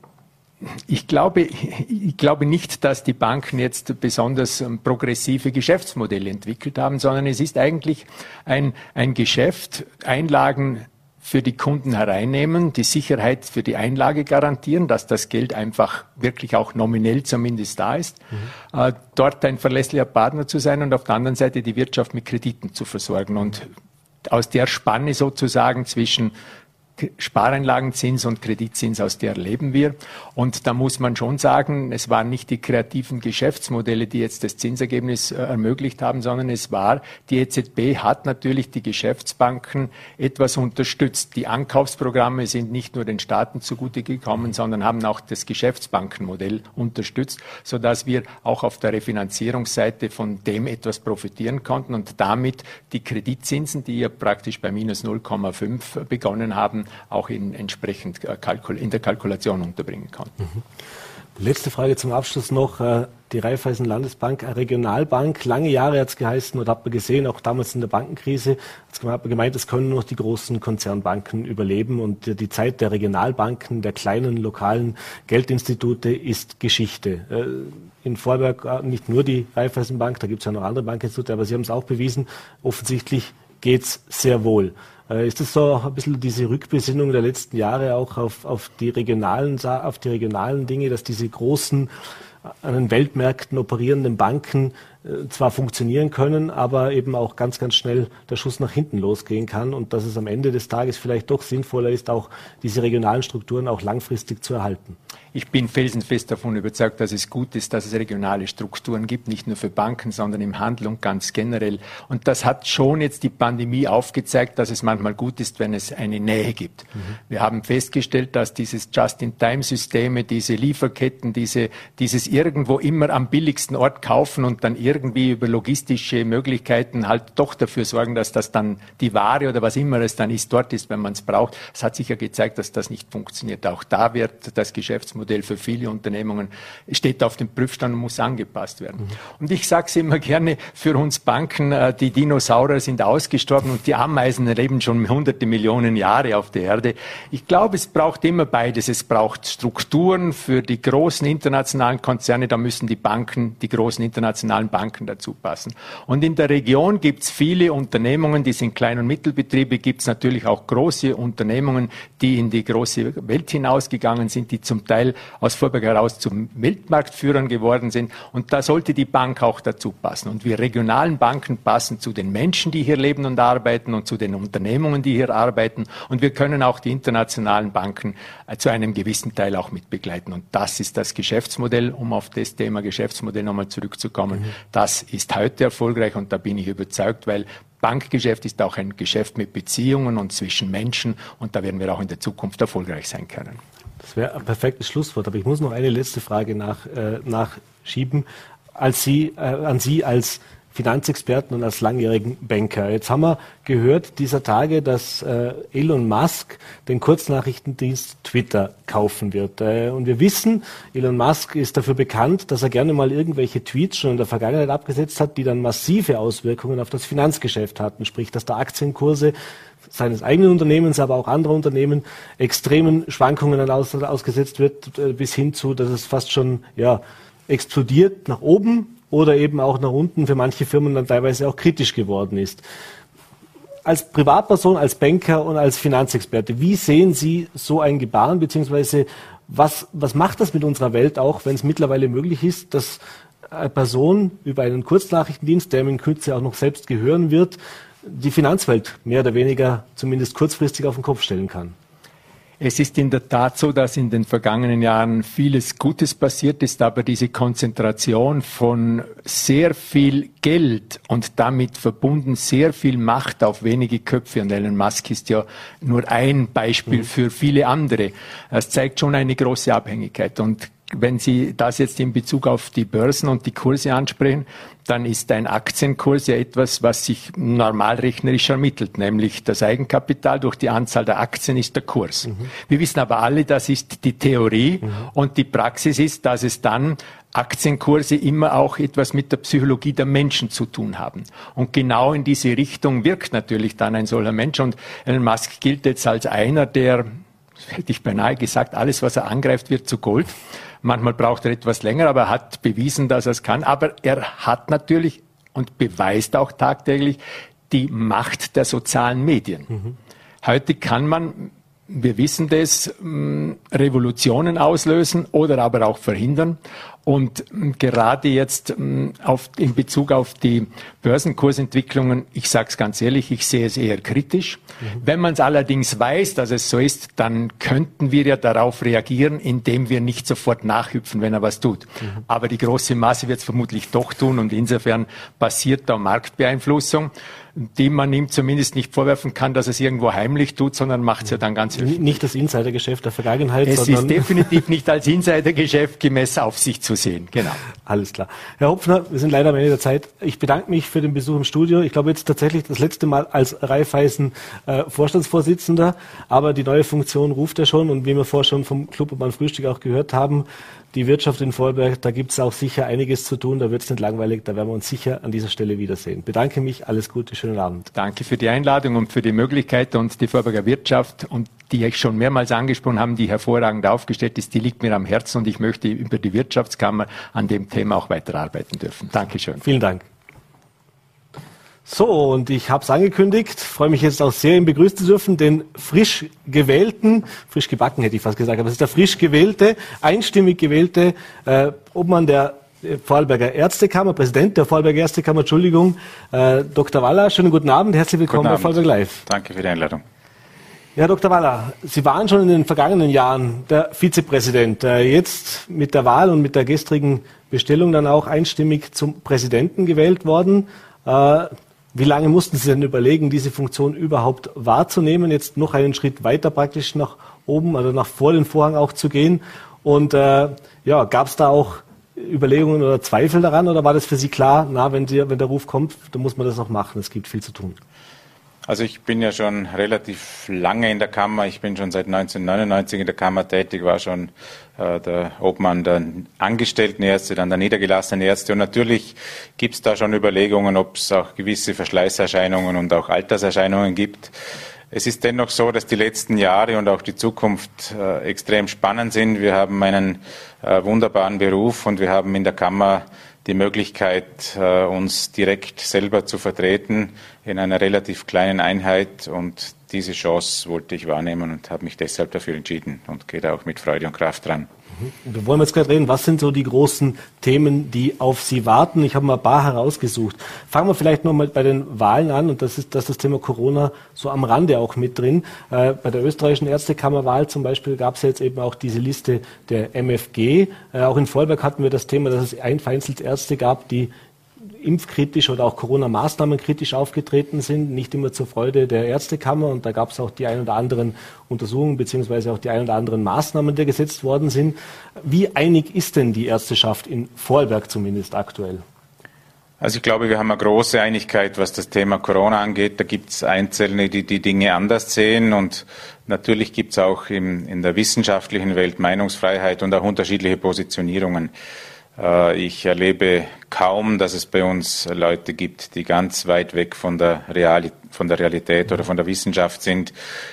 Speaker 4: ich glaube, ich glaube nicht, dass die Banken jetzt besonders ähm, progressive Geschäftsmodelle entwickelt haben, sondern es ist eigentlich ein, ein Geschäft, Einlagen für die Kunden hereinnehmen, die Sicherheit für die Einlage garantieren, dass das Geld einfach wirklich auch nominell zumindest da ist, mhm. äh, dort ein verlässlicher Partner zu sein und auf der anderen Seite die Wirtschaft mit Krediten zu versorgen. Und aus der Spanne sozusagen zwischen Spareinlagenzins und Kreditzins, aus der leben wir. Und da muss man schon sagen, es waren nicht die kreativen Geschäftsmodelle, die jetzt das Zinsergebnis äh, ermöglicht haben, sondern es war, die EZB hat natürlich die Geschäftsbanken etwas unterstützt. Die Ankaufsprogramme sind nicht nur den Staaten zugute gekommen, sondern haben auch das Geschäftsbankenmodell unterstützt, sodass wir auch auf der Refinanzierungsseite von dem etwas profitieren konnten und damit die Kreditzinsen, die ja praktisch bei minus 0,5 begonnen haben, auch in, entsprechend äh, in der Kalkulation unterbringen kann. Mhm.
Speaker 2: Letzte Frage zum Abschluss noch. Äh, die Raiffeisen Landesbank, eine Regionalbank, lange Jahre hat es geheißen und hat man gesehen, auch damals in der Bankenkrise, hat man gemeint, es können nur noch die großen Konzernbanken überleben und die Zeit der Regionalbanken, der kleinen lokalen Geldinstitute ist Geschichte. Äh, in Vorwerk nicht nur die Raiffeisenbank, da gibt es ja noch andere Bankinstitute, aber Sie haben es auch bewiesen, offensichtlich geht es sehr wohl. Äh, ist das so ein bisschen diese Rückbesinnung der letzten Jahre auch auf, auf, die regionalen, auf die regionalen Dinge, dass diese großen an den Weltmärkten operierenden Banken äh, zwar funktionieren können, aber eben auch ganz, ganz schnell der Schuss nach hinten losgehen kann und dass es am Ende des Tages vielleicht doch sinnvoller ist, auch diese regionalen Strukturen auch langfristig zu erhalten.
Speaker 4: Ich bin felsenfest davon überzeugt, dass es gut ist, dass es regionale Strukturen gibt, nicht nur für Banken, sondern im Handel und ganz generell. Und das hat schon jetzt die Pandemie aufgezeigt, dass es manchmal gut ist, wenn es eine Nähe gibt. Mhm. Wir haben festgestellt, dass dieses Just-in-Time-Systeme, diese Lieferketten, diese, dieses irgendwo immer am billigsten Ort kaufen und dann irgendwie über logistische Möglichkeiten halt doch dafür sorgen, dass das dann die Ware oder was immer es dann ist, dort ist, wenn man es braucht. Es hat sich ja gezeigt, dass das nicht funktioniert. Auch da wird das Geschäftsmodell für viele Unternehmungen steht auf dem Prüfstand und muss angepasst werden. Mhm. Und ich sage es immer gerne, für uns Banken, äh, die Dinosaurier sind ausgestorben und die Ameisen leben schon hunderte Millionen Jahre auf der Erde. Ich glaube, es braucht immer beides. Es braucht Strukturen für die großen internationalen Konzerne. Da müssen die Banken, die großen internationalen Banken Banken dazu passen. Und in der Region gibt es viele Unternehmungen, die sind Klein- und Mittelbetriebe, gibt es natürlich auch große Unternehmungen, die in die große Welt hinausgegangen sind, die zum Teil aus Vorberg heraus zum Weltmarktführern geworden sind. Und da sollte die Bank auch dazu passen. Und wir regionalen Banken passen zu den Menschen, die hier leben und arbeiten und zu den Unternehmungen, die hier arbeiten. Und wir können auch die internationalen Banken äh, zu einem gewissen Teil auch mit begleiten. Und das ist das Geschäftsmodell, um auf das Thema Geschäftsmodell nochmal zurückzukommen. Mhm. Das ist heute erfolgreich und da bin ich überzeugt, weil Bankgeschäft ist auch ein Geschäft mit Beziehungen und zwischen Menschen und da werden wir auch in der Zukunft erfolgreich sein können.
Speaker 2: Das wäre ein perfektes Schlusswort, aber ich muss noch eine letzte Frage nach, äh, nachschieben. Als Sie, äh, an Sie als Finanzexperten und als langjährigen Banker. Jetzt haben wir gehört dieser Tage, dass äh, Elon Musk den Kurznachrichtendienst Twitter kaufen wird. Äh, und wir wissen, Elon Musk ist dafür bekannt, dass er gerne mal irgendwelche Tweets schon in der Vergangenheit abgesetzt hat, die dann massive Auswirkungen auf das Finanzgeschäft hatten. Sprich, dass da Aktienkurse seines eigenen Unternehmens, aber auch anderer Unternehmen extremen Schwankungen aus, ausgesetzt wird, äh, bis hin zu, dass es fast schon ja, explodiert nach oben oder eben auch nach unten für manche Firmen dann teilweise auch kritisch geworden ist. Als Privatperson, als Banker und als Finanzexperte, wie sehen Sie so ein Gebaren, beziehungsweise was, was macht das mit unserer Welt auch, wenn es mittlerweile möglich ist, dass eine Person über einen Kurznachrichtendienst, der in Kürze auch noch selbst gehören wird, die Finanzwelt mehr oder weniger zumindest kurzfristig auf den Kopf stellen kann?
Speaker 4: Es ist in der Tat so, dass in den vergangenen Jahren vieles Gutes passiert ist, aber diese Konzentration von sehr viel Geld und damit verbunden sehr viel Macht auf wenige Köpfe, und Elon Musk ist ja nur ein Beispiel mhm. für viele andere, das zeigt schon eine große Abhängigkeit. Und wenn Sie das jetzt in Bezug auf die Börsen und die Kurse ansprechen, dann ist ein Aktienkurs ja etwas, was sich normalrechnerisch ermittelt, nämlich das Eigenkapital durch die Anzahl der Aktien ist der Kurs. Mhm. Wir wissen aber alle, das ist die Theorie mhm. und die Praxis ist, dass es dann Aktienkurse immer auch etwas mit der Psychologie der Menschen zu tun haben. Und genau in diese Richtung wirkt natürlich dann ein solcher Mensch. Und Elon Musk gilt jetzt als einer der hätte ich beinahe gesagt, alles, was er angreift, wird zu Gold. Manchmal braucht er etwas länger, aber er hat bewiesen, dass er es kann. Aber er hat natürlich und beweist auch tagtäglich die Macht der sozialen Medien. Mhm. Heute kann man wir wissen das, Revolutionen auslösen oder aber auch verhindern. Und gerade jetzt auf, in Bezug auf die Börsenkursentwicklungen, ich sage es ganz ehrlich, ich sehe es eher kritisch. Mhm. Wenn man es allerdings weiß, dass es so ist, dann könnten wir ja darauf reagieren, indem wir nicht sofort nachhüpfen, wenn er was tut. Mhm. Aber die große Masse wird es vermutlich doch tun und insofern passiert da Marktbeeinflussung die man ihm zumindest nicht vorwerfen kann, dass es irgendwo heimlich tut, sondern macht es ja dann ganz
Speaker 2: öffentlich. Nicht das Insidergeschäft der Vergangenheit.
Speaker 4: Es ist definitiv nicht als Insidergeschäft gemäß Aufsicht zu sehen. Genau.
Speaker 2: Alles klar. Herr Hopfner, wir sind leider am Ende der Zeit. Ich bedanke mich für den Besuch im Studio. Ich glaube jetzt tatsächlich das letzte Mal als Raiffeisen äh, Vorstandsvorsitzender, aber die neue Funktion ruft er schon und wie wir vorher schon vom Club und beim Frühstück auch gehört haben, die Wirtschaft in Vorberg, da gibt es auch sicher einiges zu tun, da wird es nicht langweilig, da werden wir uns sicher an dieser Stelle wiedersehen. Bedanke mich, alles Gute, schönen Abend.
Speaker 4: Danke für die Einladung und für die Möglichkeit und die Vorberger Wirtschaft und die ich schon mehrmals angesprochen habe, die hervorragend aufgestellt ist, die liegt mir am Herzen und ich möchte über die Wirtschaftskammer an dem Thema auch weiterarbeiten dürfen. Dankeschön.
Speaker 2: Vielen Dank. So, und ich habe es angekündigt, freue mich jetzt auch sehr, ihn begrüßen zu dürfen, den frisch gewählten, frisch gebacken hätte ich fast gesagt, aber es ist der frisch gewählte, einstimmig gewählte äh, Obmann der Vorarlberger Ärztekammer, Präsident der Vorarlberger Ärztekammer, Entschuldigung, äh, Dr. Waller. Schönen guten Abend, herzlich willkommen bei Vorarlberg Live.
Speaker 5: Danke für die Einladung.
Speaker 2: Ja, Dr. Waller, Sie waren schon in den vergangenen Jahren der Vizepräsident. Äh, jetzt mit der Wahl und mit der gestrigen Bestellung dann auch einstimmig zum Präsidenten gewählt worden. Wie lange mussten Sie denn überlegen, diese Funktion überhaupt wahrzunehmen, jetzt noch einen Schritt weiter praktisch nach oben, also nach vor den Vorhang auch zu gehen? Und äh, ja, gab es da auch Überlegungen oder Zweifel daran oder war das für Sie klar, na, wenn, Sie, wenn der Ruf kommt, dann muss man das noch machen, es gibt viel zu tun?
Speaker 5: Also ich bin ja schon relativ lange in der Kammer. Ich bin schon seit 1999 in der Kammer tätig, war schon äh, der Obmann der Angestelltenärzte, dann der niedergelassenen Ärzte. Und natürlich gibt es da schon Überlegungen, ob es auch gewisse Verschleißerscheinungen und auch Alterserscheinungen gibt. Es ist dennoch so, dass die letzten Jahre und auch die Zukunft äh, extrem spannend sind. Wir haben einen äh, wunderbaren Beruf und wir haben in der Kammer die Möglichkeit, äh, uns direkt selber zu vertreten in einer relativ kleinen Einheit. Und diese Chance wollte ich wahrnehmen und habe mich deshalb dafür entschieden und gehe da auch mit Freude und Kraft dran.
Speaker 2: Wir wollen jetzt gerade reden, was sind so die großen Themen, die auf Sie warten? Ich habe mal ein paar herausgesucht. Fangen wir vielleicht noch mal bei den Wahlen an und das ist, das, ist das Thema Corona so am Rande auch mit drin. Äh, bei der österreichischen Ärztekammerwahl zum Beispiel gab es jetzt eben auch diese Liste der MFG. Äh, auch in Vollberg hatten wir das Thema, dass es ein Ärzte gab, die impfkritisch oder auch Corona-Maßnahmen aufgetreten sind, nicht immer zur Freude der Ärztekammer. Und da gab es auch die ein oder anderen Untersuchungen beziehungsweise auch die ein oder anderen Maßnahmen, die gesetzt worden sind. Wie einig ist denn die Ärzteschaft in Vorarlberg zumindest aktuell?
Speaker 5: Also ich glaube, wir haben eine große Einigkeit, was das Thema Corona angeht. Da gibt es Einzelne, die die Dinge anders sehen und natürlich gibt es auch im, in der wissenschaftlichen Welt Meinungsfreiheit und auch unterschiedliche Positionierungen. Äh, ich erlebe kaum, dass es bei uns Leute gibt, die ganz weit weg von der, Reali von der Realität oder von der Wissenschaft sind.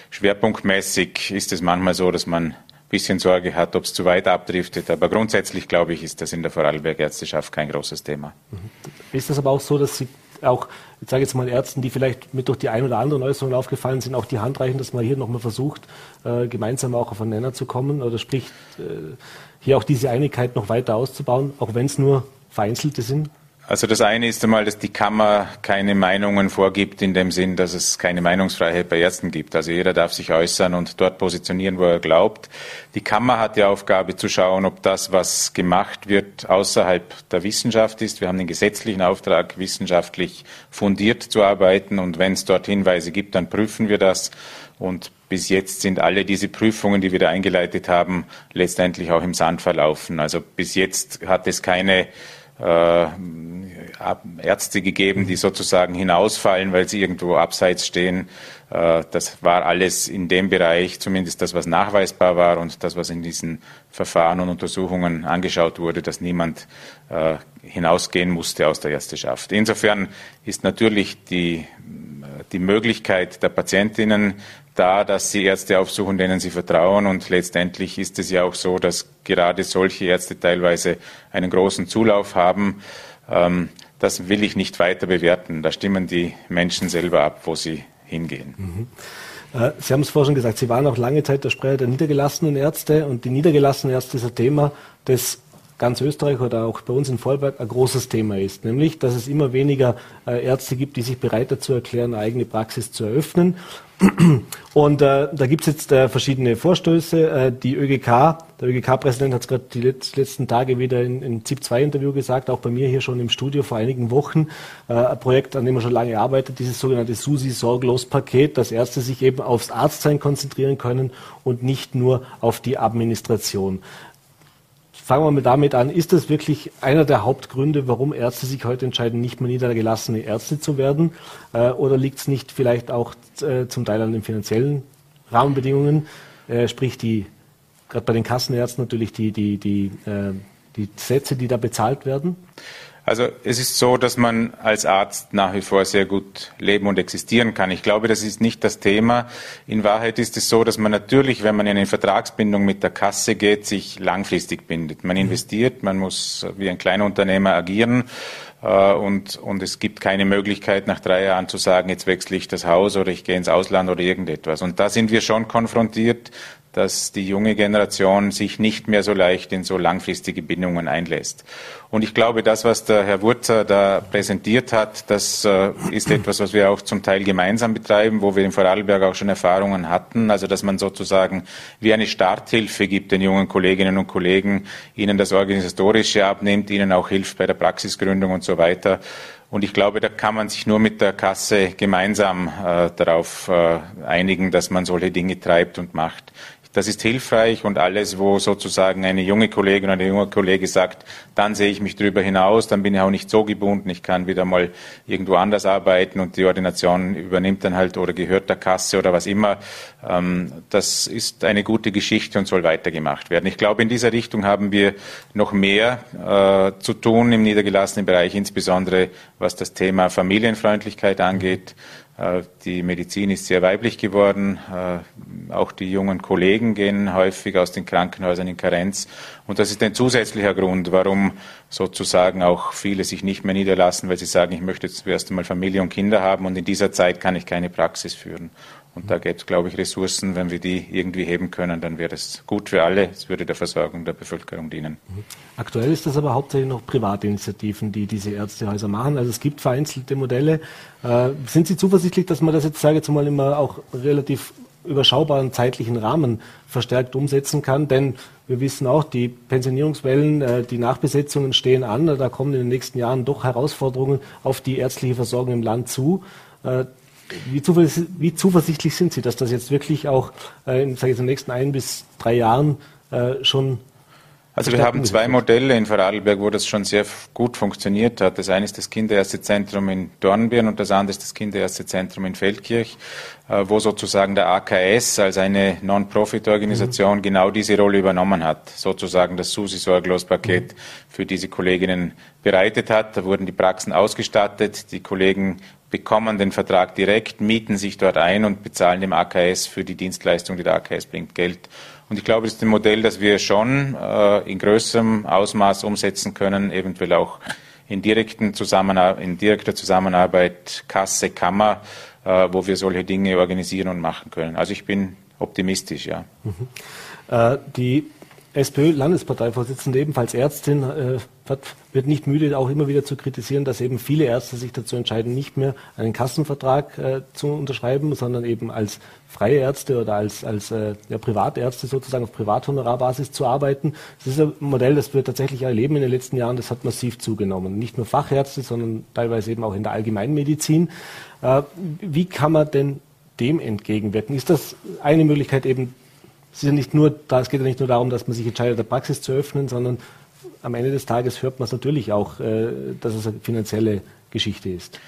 Speaker 5: Schwerpunktmäßig ist es manchmal so, dass man ein bisschen Sorge hat, ob es zu weit abdriftet. Aber grundsätzlich, glaube ich, ist das in der Vorarlberg-Ärzteschaft kein großes Thema.
Speaker 2: Mhm. Ist das aber auch so, dass Sie auch, ich sage jetzt mal Ärzten, die vielleicht mit durch die ein oder anderen Äußerungen aufgefallen sind, auch die Hand reichen, dass man hier nochmal versucht, äh, gemeinsam auch auf einen Nenner zu kommen? Oder sprich, äh, hier auch diese Einigkeit noch weiter auszubauen, auch wenn es nur vereinzelte sind?
Speaker 5: Also das eine ist einmal, dass die Kammer keine Meinungen vorgibt in dem Sinn, dass es keine Meinungsfreiheit bei Ärzten gibt. Also jeder darf sich äußern und dort positionieren, wo er glaubt. Die Kammer hat die Aufgabe zu schauen, ob das, was gemacht wird, außerhalb der Wissenschaft ist. Wir haben den gesetzlichen Auftrag, wissenschaftlich fundiert zu arbeiten. Und wenn es dort Hinweise gibt, dann prüfen wir das. Und bis jetzt sind alle diese Prüfungen, die wir da eingeleitet haben, letztendlich auch im Sand verlaufen. Also bis jetzt hat es keine äh, Ärzte gegeben, die sozusagen hinausfallen, weil sie irgendwo abseits stehen. Äh, das war alles in dem Bereich, zumindest das, was nachweisbar war und das, was in diesen Verfahren und Untersuchungen angeschaut wurde, dass niemand äh, hinausgehen musste aus der Ärzteschaft. Insofern ist natürlich die die Möglichkeit der Patientinnen da, dass sie Ärzte aufsuchen, denen sie vertrauen. Und letztendlich ist es ja auch so, dass gerade solche Ärzte teilweise einen großen Zulauf haben. Ähm, das will ich nicht weiter bewerten. Da stimmen die Menschen selber ab, wo sie hingehen. Mhm.
Speaker 2: Äh, sie haben es vorhin schon gesagt, Sie waren auch lange Zeit der Sprecher der niedergelassenen Ärzte und die niedergelassenen Ärzte ist ein Thema, das ganz Österreich oder auch bei uns in Vorarlberg ein großes Thema ist, nämlich, dass es immer weniger äh, Ärzte gibt, die sich bereit dazu erklären, eine eigene Praxis zu eröffnen. Und äh, da gibt es jetzt äh, verschiedene Vorstöße. Äh, die ÖGK, der ÖGK-Präsident hat es gerade die letzten Tage wieder in, in ZIP-2-Interview gesagt, auch bei mir hier schon im Studio vor einigen Wochen, äh, ein Projekt, an dem er schon lange arbeitet, dieses sogenannte SUSI-Sorglos-Paket, dass Ärzte sich eben aufs Arztsein konzentrieren können und nicht nur auf die Administration. Fangen wir mal damit an. Ist das wirklich einer der Hauptgründe, warum Ärzte sich heute entscheiden, nicht mehr niedergelassene Ärzte zu werden? Äh, oder liegt es nicht vielleicht auch äh, zum Teil an den finanziellen Rahmenbedingungen? Äh, sprich, die, gerade bei den Kassenärzten natürlich die, die, die, die Sätze, die da bezahlt werden?
Speaker 5: Also es ist so, dass man als Arzt nach wie vor sehr gut leben und existieren kann. Ich glaube, das ist nicht das Thema. In Wahrheit ist es so, dass man natürlich, wenn man in eine Vertragsbindung mit der Kasse geht, sich langfristig bindet. Man mhm. investiert, man muss wie ein Kleinunternehmer agieren äh, und, und es gibt keine Möglichkeit, nach drei Jahren zu sagen, jetzt wechsle ich das Haus oder ich gehe ins Ausland oder irgendetwas. Und da sind wir schon konfrontiert dass die junge Generation sich nicht mehr so leicht in so langfristige Bindungen einlässt. Und ich glaube, das, was der Herr Wurzer da präsentiert hat, das äh, ist etwas, was wir auch zum Teil gemeinsam betreiben, wo wir in Vorarlberg auch schon Erfahrungen hatten. Also, dass man sozusagen wie eine Starthilfe gibt den jungen Kolleginnen und Kollegen, ihnen das Organisatorische abnimmt, ihnen auch hilft bei der Praxisgründung und so weiter. Und ich glaube, da kann man sich nur mit der Kasse gemeinsam äh, darauf äh, einigen, dass man solche Dinge treibt und macht. Das ist hilfreich und alles, wo sozusagen eine junge Kollegin oder ein junger Kollege sagt, dann sehe ich mich darüber hinaus, dann bin ich auch nicht so gebunden, ich kann wieder mal irgendwo anders arbeiten und die Ordination übernimmt dann halt oder gehört der Kasse oder was immer. Ähm, das ist eine gute Geschichte und soll weitergemacht werden. Ich glaube, in dieser Richtung haben wir noch mehr äh, zu tun im niedergelassenen Bereich, insbesondere was das Thema Familienfreundlichkeit angeht. Äh, die Medizin ist sehr weiblich geworden. Äh, auch die jungen Kollegen gehen häufig aus den Krankenhäusern in Karenz. Und das ist ein zusätzlicher Grund, warum sozusagen auch viele sich nicht mehr niederlassen, weil sie sagen, ich möchte zuerst einmal Familie und Kinder haben und in dieser Zeit kann ich keine Praxis führen. Und da gäbe es, glaube ich, Ressourcen. Wenn wir die irgendwie heben können, dann wäre das gut für alle. Es würde der Versorgung der Bevölkerung dienen.
Speaker 2: Mhm. Aktuell ist das aber hauptsächlich noch Privatinitiativen, die diese Ärztehäuser machen. Also es gibt vereinzelte Modelle. Äh, sind Sie zuversichtlich, dass man das jetzt, sage ich jetzt mal, immer auch relativ überschaubaren zeitlichen Rahmen verstärkt umsetzen kann? Denn wir wissen auch, die Pensionierungswellen, äh, die Nachbesetzungen stehen an. Da kommen in den nächsten Jahren doch Herausforderungen auf die ärztliche Versorgung im Land zu. Wie, zuversichtlich, wie zuversichtlich sind Sie, dass das jetzt wirklich auch äh, in, sage ich, in den nächsten ein bis drei Jahren äh, schon
Speaker 5: also wir haben zwei Modelle in Vorarlberg, wo das schon sehr gut funktioniert hat. Das eine ist das Kinderärztezentrum in Dornbirn und das andere ist das Kinderärztezentrum in Feldkirch, äh, wo sozusagen der AKS als eine Non-Profit-Organisation mhm. genau diese Rolle übernommen hat, sozusagen das SUSI-Sorglos-Paket mhm. für diese Kolleginnen bereitet hat. Da wurden die Praxen ausgestattet, die Kollegen bekommen den Vertrag direkt, mieten sich dort ein und bezahlen dem AKS für die Dienstleistung, die der AKS bringt, Geld. Und ich glaube, das ist ein Modell, das wir schon äh, in größerem Ausmaß umsetzen können, eventuell auch in, direkten Zusammenarbeit, in direkter Zusammenarbeit Kasse, Kammer, äh, wo wir solche Dinge organisieren und machen können. Also ich bin optimistisch, ja. Mhm.
Speaker 2: Äh, die SPÖ-Landesparteivorsitzende, ebenfalls Ärztin, äh, wird nicht müde, auch immer wieder zu kritisieren, dass eben viele Ärzte sich dazu entscheiden, nicht mehr einen Kassenvertrag äh, zu unterschreiben, sondern eben als freie Ärzte oder als, als äh, ja, Privatärzte sozusagen auf Privathonorarbasis zu arbeiten. Das ist ein Modell, das wir tatsächlich erleben in den letzten Jahren, das hat massiv zugenommen. Nicht nur Fachärzte, sondern teilweise eben auch in der Allgemeinmedizin. Äh, wie kann man denn dem entgegenwirken? Ist das eine Möglichkeit eben es, ist ja nicht nur, es geht ja nicht nur darum, dass man sich entscheidet, der Praxis zu öffnen, sondern am Ende des Tages hört man es natürlich auch, äh, dass es eine finanzielle Geschichte ist.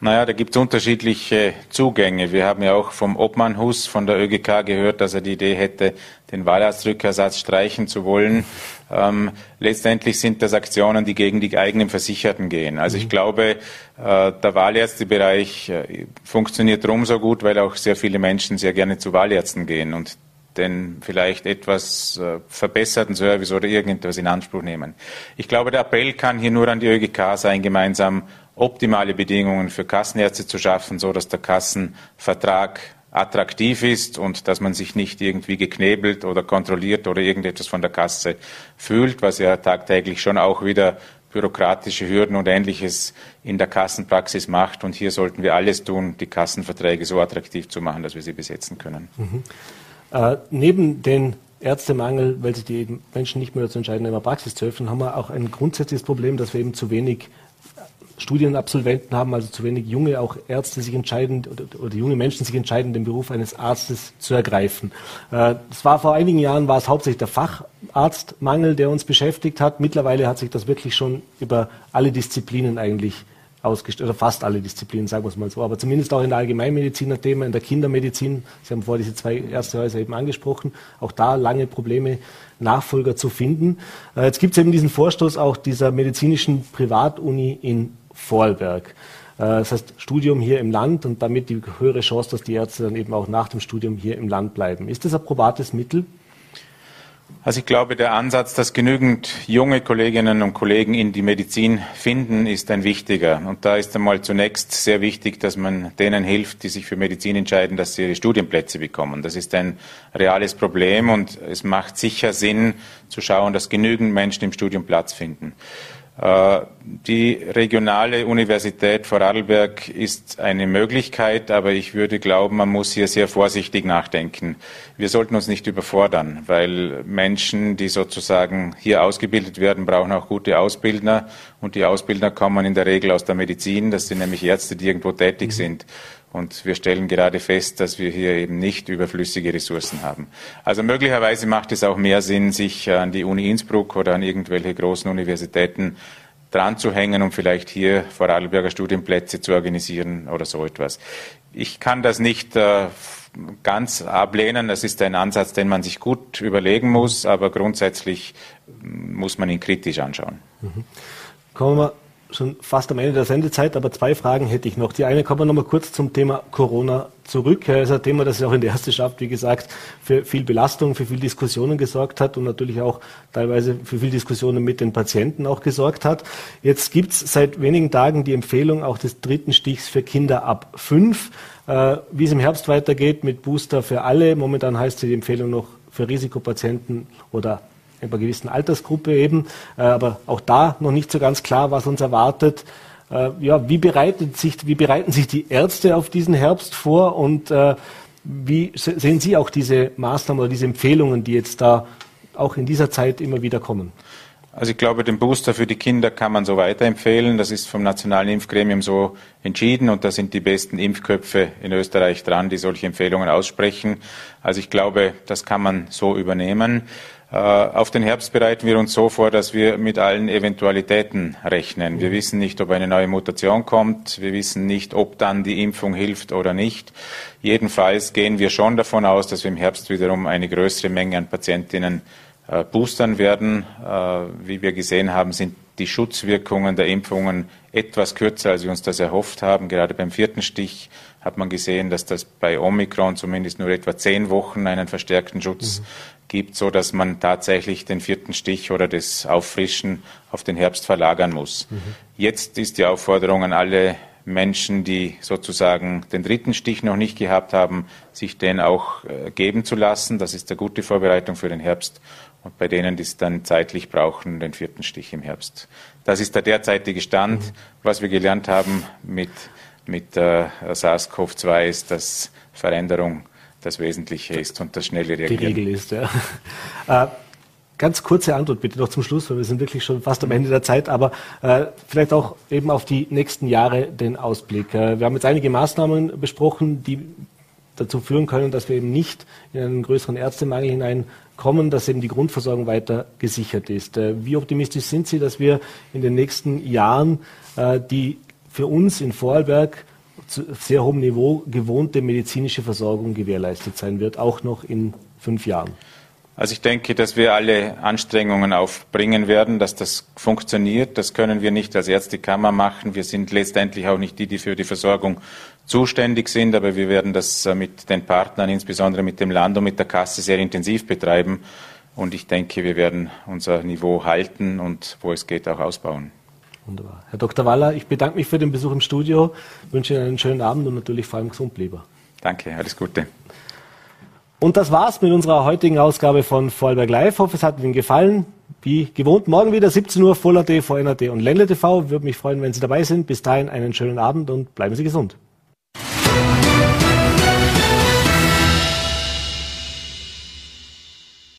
Speaker 5: Naja, da gibt es unterschiedliche Zugänge. Wir haben ja auch vom Obmann Hus von der ÖGK gehört, dass er die Idee hätte, den Wahlarztrückersatz streichen zu wollen. Ähm, letztendlich sind das Aktionen, die gegen die eigenen Versicherten gehen. Also ich mhm. glaube, äh, der Wahlärztebereich äh, funktioniert drum so gut, weil auch sehr viele Menschen sehr gerne zu Wahlärzten gehen und den vielleicht etwas äh, verbesserten Service oder irgendetwas in Anspruch nehmen. Ich glaube, der Appell kann hier nur an die ÖGK sein, gemeinsam optimale Bedingungen für Kassenärzte zu schaffen, so dass der Kassenvertrag attraktiv ist und dass man sich nicht irgendwie geknebelt oder kontrolliert oder irgendetwas von der Kasse fühlt, was ja tagtäglich schon auch wieder bürokratische Hürden und ähnliches in der Kassenpraxis macht. Und hier sollten wir alles tun, die Kassenverträge so attraktiv zu machen, dass wir sie besetzen können.
Speaker 2: Mhm. Äh, neben den Ärztemangel, weil sich die Menschen nicht mehr dazu entscheiden, in der Praxis zu öffnen, haben wir auch ein grundsätzliches Problem, dass wir eben zu wenig Studienabsolventen haben, also zu wenig junge auch Ärzte sich entscheiden oder, oder junge Menschen sich entscheiden, den Beruf eines Arztes zu ergreifen. Äh, das war vor einigen Jahren war es hauptsächlich der Facharztmangel, der uns beschäftigt hat. Mittlerweile hat sich das wirklich schon über alle Disziplinen eigentlich ausgestellt, oder fast alle Disziplinen, sagen wir es mal so, aber zumindest auch in der Allgemeinmedizin ein Thema, in der Kindermedizin. Sie haben vorher diese zwei Ärztehäuser eben angesprochen, auch da lange Probleme, Nachfolger zu finden. Äh, jetzt gibt es eben diesen Vorstoß auch dieser medizinischen Privatuni in Vorarlberg. Äh, das heißt, Studium hier im Land und damit die höhere Chance, dass die Ärzte dann eben auch nach dem Studium hier im Land bleiben. Ist das ein probates Mittel?
Speaker 5: Also ich glaube, der Ansatz, dass genügend junge Kolleginnen und Kollegen in die Medizin finden, ist ein wichtiger. Und da ist einmal zunächst sehr wichtig, dass man denen hilft, die sich für Medizin entscheiden, dass sie ihre Studienplätze bekommen. Das ist ein reales Problem und es macht sicher Sinn zu schauen, dass genügend Menschen im Studium Platz finden. Äh, die regionale Universität Vorarlberg ist eine Möglichkeit, aber ich würde glauben, man muss hier sehr vorsichtig nachdenken. Wir sollten uns nicht überfordern, weil Menschen, die sozusagen hier ausgebildet werden, brauchen auch gute Ausbildner und die Ausbildner kommen in der Regel aus der Medizin. Das sind nämlich Ärzte, die irgendwo tätig mhm. sind. Und wir stellen gerade fest, dass wir hier eben nicht überflüssige Ressourcen haben. Also möglicherweise macht es auch mehr Sinn, sich an die Uni Innsbruck oder an irgendwelche großen Universitäten dran zu hängen und vielleicht hier Vorarlberger Studienplätze zu organisieren oder so etwas. Ich kann das nicht äh, ganz ablehnen. Das ist ein Ansatz, den man sich gut überlegen muss, aber grundsätzlich muss man ihn kritisch anschauen.
Speaker 2: Mhm. Kommen wir schon fast am Ende der Sendezeit, aber zwei Fragen hätte ich noch. Die eine kommen wir noch mal kurz zum Thema Corona zurück. Das ist ein Thema, das auch in der Ärzteschaft, wie gesagt, für viel Belastung, für viel Diskussionen gesorgt hat und natürlich auch teilweise für viel Diskussionen mit den Patienten auch gesorgt hat. Jetzt gibt es seit wenigen Tagen die Empfehlung auch des dritten Stichs für Kinder ab fünf. Äh, wie es im Herbst weitergeht mit Booster für alle. Momentan heißt die Empfehlung noch für Risikopatienten oder einer gewissen Altersgruppe eben. Äh, aber auch da noch nicht so ganz klar, was uns erwartet. Äh, ja, wie, bereitet sich, wie bereiten sich die Ärzte auf diesen Herbst vor und äh, wie sehen Sie auch diese Maßnahmen oder diese Empfehlungen, die jetzt da auch in dieser Zeit immer wieder kommen?
Speaker 5: Also ich glaube, den Booster für die Kinder kann man so weiterempfehlen. Das ist vom Nationalen Impfgremium so entschieden und da sind die besten Impfköpfe in Österreich dran, die solche Empfehlungen aussprechen. Also ich glaube, das kann man so übernehmen. Äh, auf den Herbst bereiten wir uns so vor, dass wir mit allen Eventualitäten rechnen. Wir wissen nicht, ob eine neue Mutation kommt. Wir wissen nicht, ob dann die Impfung hilft oder nicht. Jedenfalls gehen wir schon davon aus, dass wir im Herbst wiederum eine größere Menge an Patientinnen äh, boostern werden. Äh, wie wir gesehen haben, sind die Schutzwirkungen der Impfungen etwas kürzer, als wir uns das erhofft haben. Gerade beim vierten Stich hat man gesehen, dass das bei Omikron zumindest nur etwa zehn Wochen einen verstärkten Schutz mhm gibt, so dass man tatsächlich den vierten Stich oder das Auffrischen auf den Herbst verlagern muss. Mhm. Jetzt ist die Aufforderung an alle Menschen, die sozusagen den dritten Stich noch nicht gehabt haben, sich den auch äh, geben zu lassen. Das ist eine gute Vorbereitung für den Herbst. Und bei denen, die es dann zeitlich brauchen, den vierten Stich im Herbst. Das ist der derzeitige Stand. Mhm. Was wir gelernt haben mit, mit äh, SARS-CoV-2 ist, dass Veränderung das Wesentliche ist und das schnelle Reagieren.
Speaker 2: Die Regel ist, ja. Äh, ganz kurze Antwort bitte noch zum Schluss, weil wir sind wirklich schon fast am Ende der Zeit, aber äh, vielleicht auch eben auf die nächsten Jahre den Ausblick. Äh, wir haben jetzt einige Maßnahmen besprochen, die dazu führen können, dass wir eben nicht in einen größeren Ärztemangel hineinkommen, dass eben die Grundversorgung weiter gesichert ist. Äh, wie optimistisch sind Sie, dass wir in den nächsten Jahren äh, die für uns in Vorarlberg sehr hohem Niveau gewohnte medizinische Versorgung gewährleistet sein wird, auch noch in fünf Jahren?
Speaker 5: Also ich denke, dass wir alle Anstrengungen aufbringen werden, dass das funktioniert. Das können wir nicht als Ärztekammer machen. Wir sind letztendlich auch nicht die, die für die Versorgung zuständig sind, aber wir werden das äh, mit den Partnern, insbesondere mit dem Land und mit der Kasse, sehr intensiv betreiben. Und ich denke, wir werden unser Niveau halten und wo es geht auch ausbauen.
Speaker 2: Wunderbar. Herr Dr. Waller, ich bedanke mich für den Besuch im Studio, wünsche Ihnen einen schönen Abend und natürlich vor allem gesund bleiben.
Speaker 5: Danke, alles Gute.
Speaker 2: Und das war's mit unserer heutigen Ausgabe von Vorarlberg Live. Ich hoffe, es hat Ihnen gefallen. Wie gewohnt, morgen wieder 17 Uhr, Voller.de, VNRT und Ländle TV. Würde mich freuen, wenn Sie dabei sind. Bis dahin einen schönen Abend und bleiben Sie gesund.